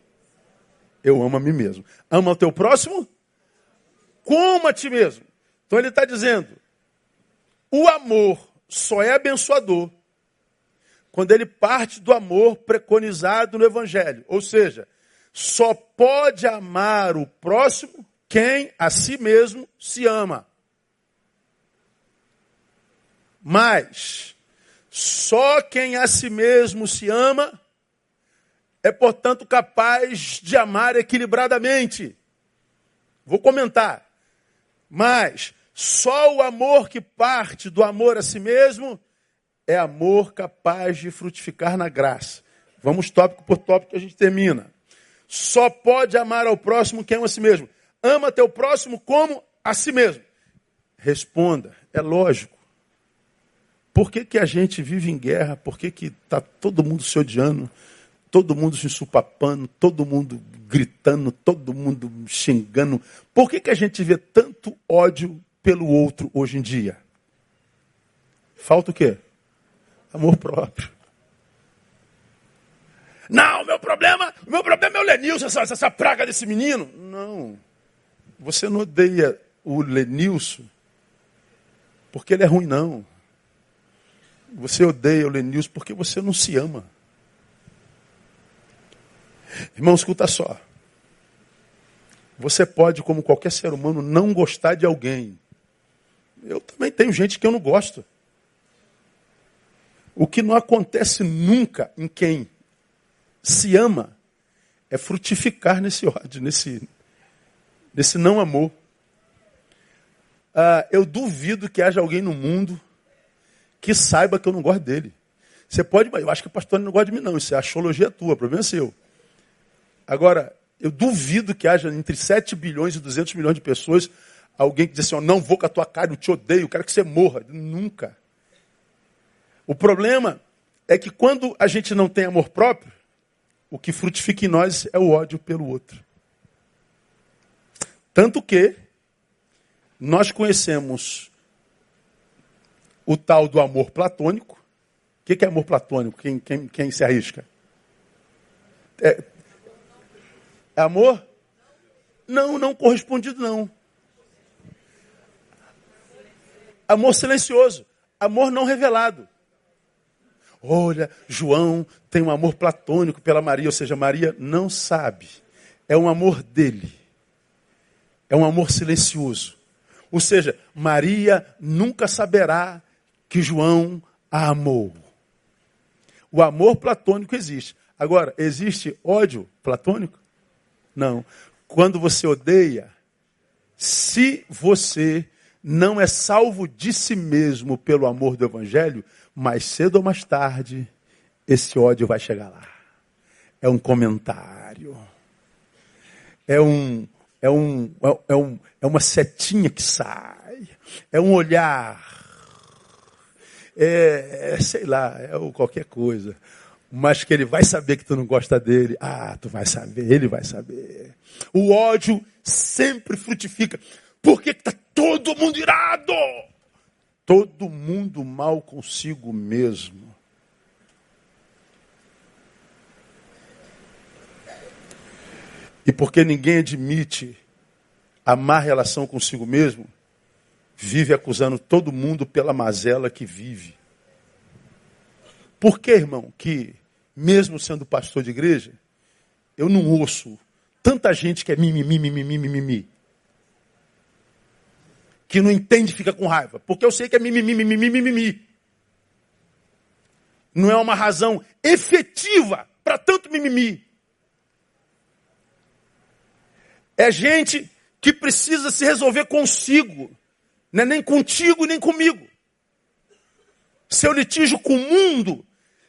eu amo a mim mesmo. Ama o teu próximo como a ti mesmo. Então ele está dizendo: o amor só é abençoador quando ele parte do amor preconizado no Evangelho. Ou seja, só pode amar o próximo quem a si mesmo se ama. Mas só quem a si mesmo se ama é, portanto, capaz de amar equilibradamente. Vou comentar. Mas só o amor que parte do amor a si mesmo é amor capaz de frutificar na graça. Vamos tópico por tópico que a gente termina. Só pode amar ao próximo quem ama a si mesmo. Ama teu próximo como a si mesmo. Responda, é lógico. Por que, que a gente vive em guerra? Por que está todo mundo se odiando? Todo mundo se supapando, todo mundo gritando, todo mundo xingando. Por que, que a gente vê tanto ódio pelo outro hoje em dia? Falta o quê? Amor próprio. Não, meu problema, meu problema é o Lenilson, essa, essa praga desse menino. Não. Você não odeia o Lenilson porque ele é ruim, não. Você odeia o Lenilson porque você não se ama. Irmão, escuta só. Você pode, como qualquer ser humano, não gostar de alguém. Eu também tenho gente que eu não gosto. O que não acontece nunca em quem se ama é frutificar nesse ódio, nesse, nesse não amor. Ah, eu duvido que haja alguém no mundo que saiba que eu não gosto dele. Você pode, eu acho que o pastor não gosta de mim, não. Isso é astrologia tua, problema é seu. Agora, eu duvido que haja entre 7 bilhões e 200 milhões de pessoas alguém que diz assim: oh, não vou com a tua cara, eu te odeio, eu quero que você morra. Nunca. O problema é que quando a gente não tem amor próprio, o que frutifica em nós é o ódio pelo outro. Tanto que nós conhecemos o tal do amor platônico. O que é amor platônico? Quem, quem, quem se arrisca? É, é amor? Não, não correspondido, não. Amor silencioso. Amor não revelado. Olha, João tem um amor platônico pela Maria, ou seja, Maria não sabe. É um amor dele. É um amor silencioso. Ou seja, Maria nunca saberá que João a amou. O amor platônico existe. Agora, existe ódio platônico? Não. Quando você odeia, se você não é salvo de si mesmo pelo amor do Evangelho, mais cedo ou mais tarde, esse ódio vai chegar lá. É um comentário. É um, é um, é um, é uma setinha que sai. É um olhar. É, é sei lá, é qualquer coisa. Mas que ele vai saber que tu não gosta dele. Ah, tu vai saber, ele vai saber. O ódio sempre frutifica. Por que está todo mundo irado? Todo mundo mal consigo mesmo. E porque ninguém admite a má relação consigo mesmo, vive acusando todo mundo pela mazela que vive. Por que, irmão, que, mesmo sendo pastor de igreja, eu não ouço tanta gente que é mimimi, mimimi, mimimi, que não entende fica com raiva. Porque eu sei que é mimimi, mimimi, mimimi. Não é uma razão efetiva para tanto mimimi. É gente que precisa se resolver consigo, não é nem contigo nem comigo. Seu litígio com o mundo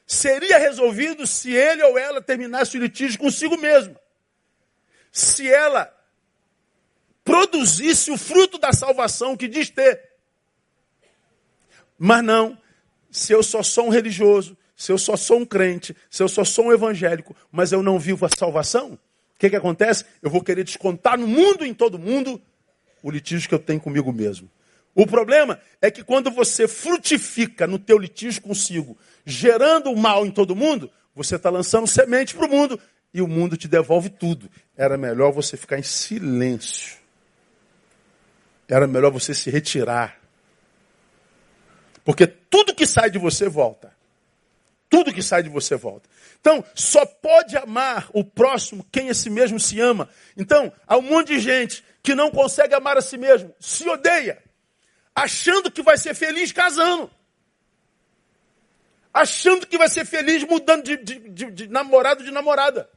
seria resolvido se ele ou ela terminasse o litígio consigo mesmo. Se ela produzisse o fruto da salvação que diz ter. Mas não, se eu só sou um religioso, se eu só sou um crente, se eu só sou um evangélico, mas eu não vivo a salvação, o que, que acontece? Eu vou querer descontar no mundo em todo mundo o litígio que eu tenho comigo mesmo. O problema é que quando você frutifica no teu litígio consigo, gerando o mal em todo mundo, você está lançando semente para o mundo e o mundo te devolve tudo. Era melhor você ficar em silêncio era melhor você se retirar. Porque tudo que sai de você volta. Tudo que sai de você volta. Então, só pode amar o próximo quem a si mesmo se ama. Então, há um monte de gente que não consegue amar a si mesmo, se odeia, achando que vai ser feliz casando. Achando que vai ser feliz mudando de, de, de, de namorado de namorada.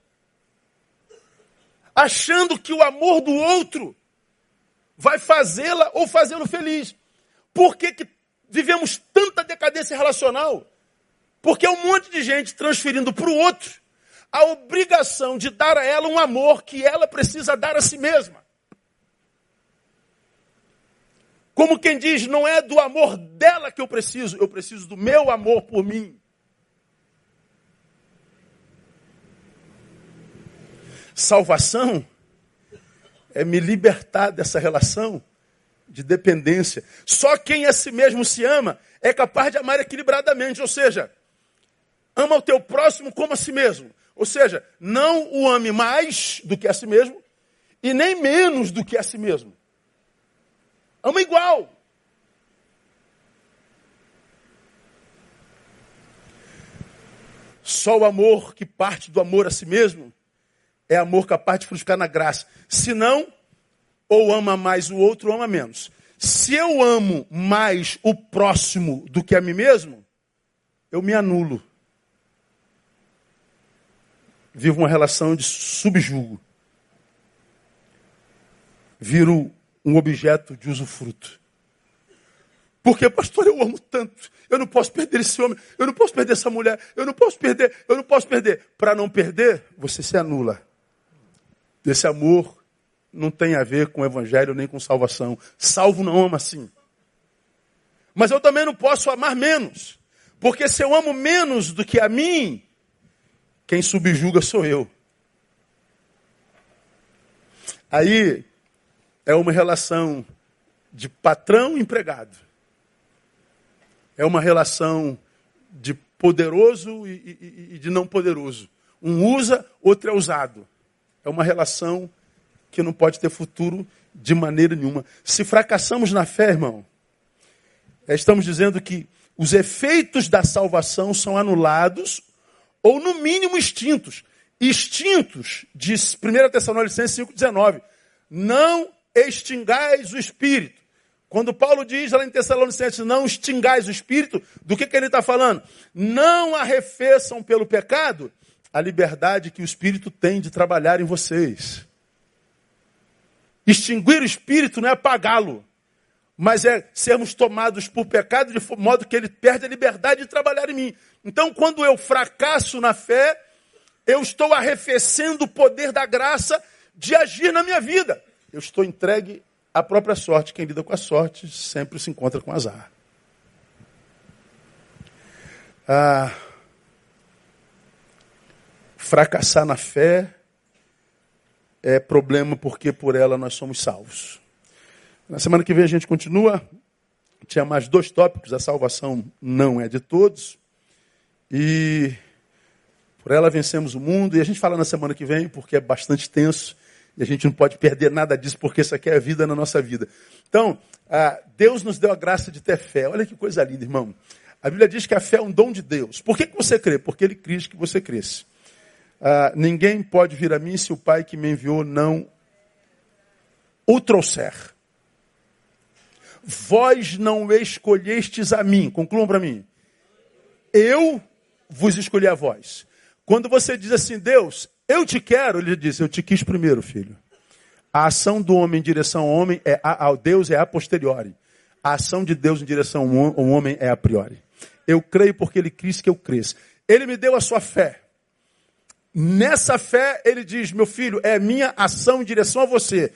Achando que o amor do outro vai fazê-la ou fazê-lo feliz. Por que, que vivemos tanta decadência relacional? Porque é um monte de gente transferindo para o outro a obrigação de dar a ela um amor que ela precisa dar a si mesma. Como quem diz, não é do amor dela que eu preciso, eu preciso do meu amor por mim. Salvação é me libertar dessa relação de dependência. Só quem a si mesmo se ama é capaz de amar equilibradamente, ou seja, ama o teu próximo como a si mesmo. Ou seja, não o ame mais do que a si mesmo e nem menos do que a si mesmo. Ama igual. Só o amor que parte do amor a si mesmo é amor capaz de frutificar na graça. Se não, ou ama mais o outro, ou ama menos. Se eu amo mais o próximo do que a mim mesmo, eu me anulo. Vivo uma relação de subjugo. Viro um objeto de usufruto. Porque, pastor, eu amo tanto. Eu não posso perder esse homem. Eu não posso perder essa mulher. Eu não posso perder. Eu não posso perder. Para não perder, você se anula. Esse amor não tem a ver com o evangelho nem com salvação. Salvo não ama assim. Mas eu também não posso amar menos. Porque se eu amo menos do que a mim, quem subjuga sou eu. Aí é uma relação de patrão e empregado. É uma relação de poderoso e, e, e de não poderoso. Um usa, outro é usado. É uma relação que não pode ter futuro de maneira nenhuma. Se fracassamos na fé, irmão, é, estamos dizendo que os efeitos da salvação são anulados ou, no mínimo, extintos. Extintos, diz 1 Tessalonicenses 5,19. Não extingais o espírito. Quando Paulo diz lá em Tessalonicenses, não extingais o espírito, do que, que ele está falando? Não arrefeçam pelo pecado a liberdade que o espírito tem de trabalhar em vocês. Extinguir o espírito não é apagá-lo, mas é sermos tomados por pecado de modo que ele perde a liberdade de trabalhar em mim. Então, quando eu fracasso na fé, eu estou arrefecendo o poder da graça de agir na minha vida. Eu estou entregue à própria sorte. Quem lida com a sorte sempre se encontra com azar. Ah, fracassar na fé é problema porque por ela nós somos salvos. Na semana que vem a gente continua. Tinha mais dois tópicos. A salvação não é de todos. E por ela vencemos o mundo. E a gente fala na semana que vem porque é bastante tenso. E a gente não pode perder nada disso, porque isso aqui é a vida na nossa vida. Então, Deus nos deu a graça de ter fé. Olha que coisa linda, irmão. A Bíblia diz que a fé é um dom de Deus. Por que, que você crê? Porque Ele quis que você cresça. Ah, ninguém pode vir a mim se o Pai que me enviou não o trouxer. Vós não escolhestes a mim. Concluam para mim. Eu vos escolhi a vós. Quando você diz assim, Deus, eu te quero, ele diz, eu te quis primeiro, filho. A ação do homem em direção ao homem é ao Deus é a posteriori. A ação de Deus em direção ao homem é a priori. Eu creio porque ele quis que eu cresça. Ele me deu a sua fé. Nessa fé, ele diz: Meu filho, é minha ação em direção a você.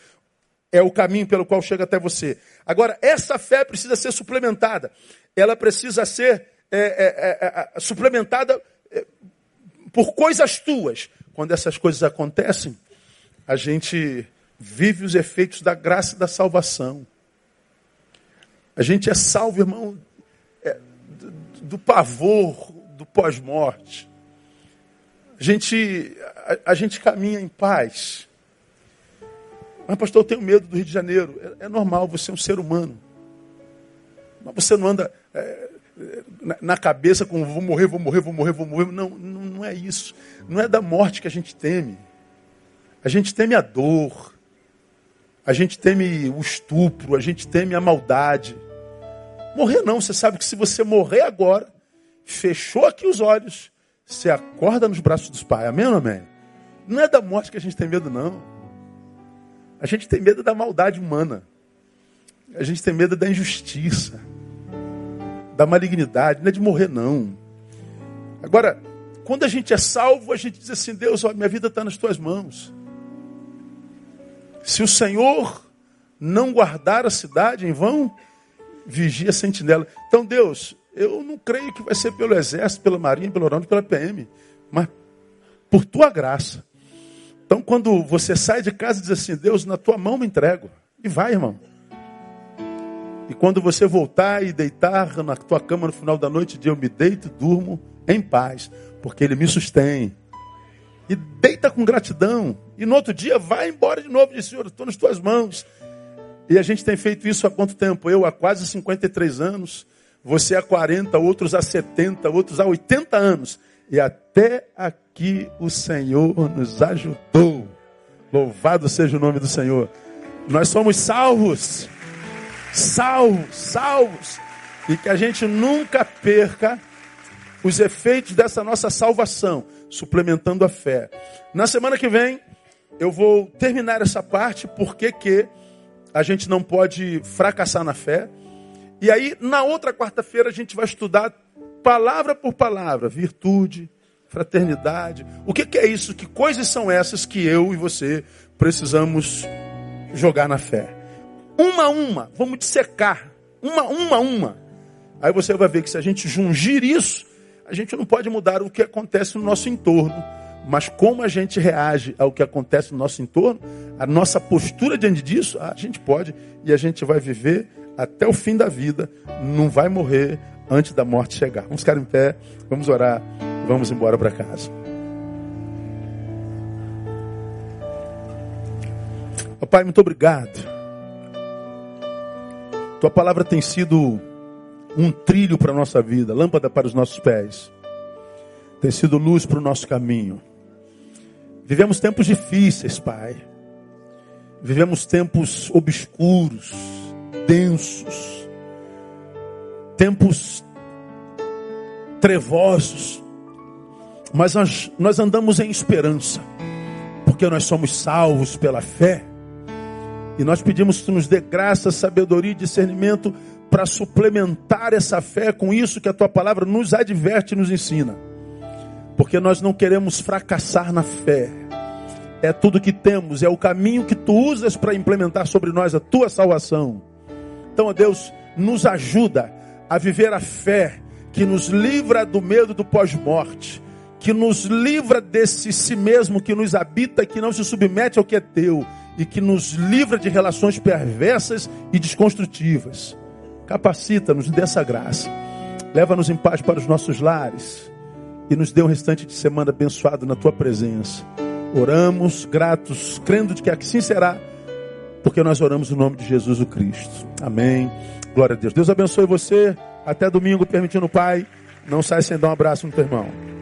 É o caminho pelo qual chega até você. Agora, essa fé precisa ser suplementada. Ela precisa ser é, é, é, é suplementada é, por coisas tuas. Quando essas coisas acontecem, a gente vive os efeitos da graça e da salvação. A gente é salvo, irmão, é, do, do, pavor do pós-morte. A gente, a, a, gente caminha em paz. Mas, pastor, eu tenho medo do Rio de Janeiro. É, é normal, você é um ser humano. Mas você não anda é, na, cabeça com vou morrer, vou morrer, vou morrer, vou morrer. Não, não, não é isso. Não é da morte que a gente teme. A gente teme a dor. A gente teme o estupro. A gente teme a maldade. Morrer não. Você sabe que se você morrer agora, fechou aqui os olhos, você acorda nos braços dos pais. Amém ou amém? Não é da morte que a gente tem medo, não. A gente tem medo da maldade humana. A gente tem medo da injustiça da malignidade, não é de morrer, não. Agora, quando a gente é salvo, a gente diz assim: Deus, ó, minha vida está nas tuas mãos. Se o Senhor não guardar a cidade em vão, vigia a sentinela. Então, Deus, eu não creio que vai ser pelo Exército, pela Marinha, pelo Aeronáutico, pela PM, mas por tua graça. Então, quando você sai de casa diz assim: Deus, na tua mão me entrego. E vai, irmão. E quando você voltar e deitar na tua cama no final da noite, eu me deito e durmo em paz, porque Ele me sustém. E deita com gratidão. E no outro dia vai embora de novo diz, Senhor, estou nas tuas mãos. E a gente tem feito isso há quanto tempo? Eu há quase 53 anos, você há 40, outros há 70, outros há 80 anos. E até aqui o Senhor nos ajudou. Louvado seja o nome do Senhor. Nós somos salvos salvos, salvos. E que a gente nunca perca os efeitos dessa nossa salvação, suplementando a fé. Na semana que vem, eu vou terminar essa parte, porque que a gente não pode fracassar na fé. E aí, na outra quarta-feira, a gente vai estudar palavra por palavra, virtude, fraternidade. O que, que é isso? Que coisas são essas que eu e você precisamos jogar na fé? Uma a uma, vamos dissecar, uma, uma, uma. Aí você vai ver que se a gente jungir isso, a gente não pode mudar o que acontece no nosso entorno, Mas como a gente reage ao que acontece no nosso entorno, a nossa postura diante disso, a gente pode e a gente vai viver até o fim da vida, não vai morrer antes da morte chegar. Vamos ficar em pé, vamos orar, vamos embora para casa. Pai, muito obrigado. Tua palavra tem sido um trilho para a nossa vida, lâmpada para os nossos pés, tem sido luz para o nosso caminho. Vivemos tempos difíceis, Pai. Vivemos tempos obscuros, densos, tempos trevosos, mas nós, nós andamos em esperança, porque nós somos salvos pela fé. E nós pedimos que nos dê graça, sabedoria e discernimento para suplementar essa fé com isso que a tua palavra nos adverte e nos ensina. Porque nós não queremos fracassar na fé. É tudo que temos, é o caminho que tu usas para implementar sobre nós a tua salvação. Então, ó Deus, nos ajuda a viver a fé que nos livra do medo do pós-morte, que nos livra desse si mesmo que nos habita, que não se submete ao que é teu e que nos livra de relações perversas e desconstrutivas. Capacita-nos dessa graça. Leva-nos em paz para os nossos lares e nos dê um restante de semana abençoado na tua presença. Oramos gratos, crendo de que assim será, porque nós oramos no nome de Jesus o Cristo. Amém. Glória a Deus. Deus abençoe você. Até domingo, permitindo o Pai. Não sai sem dar um abraço no teu irmão.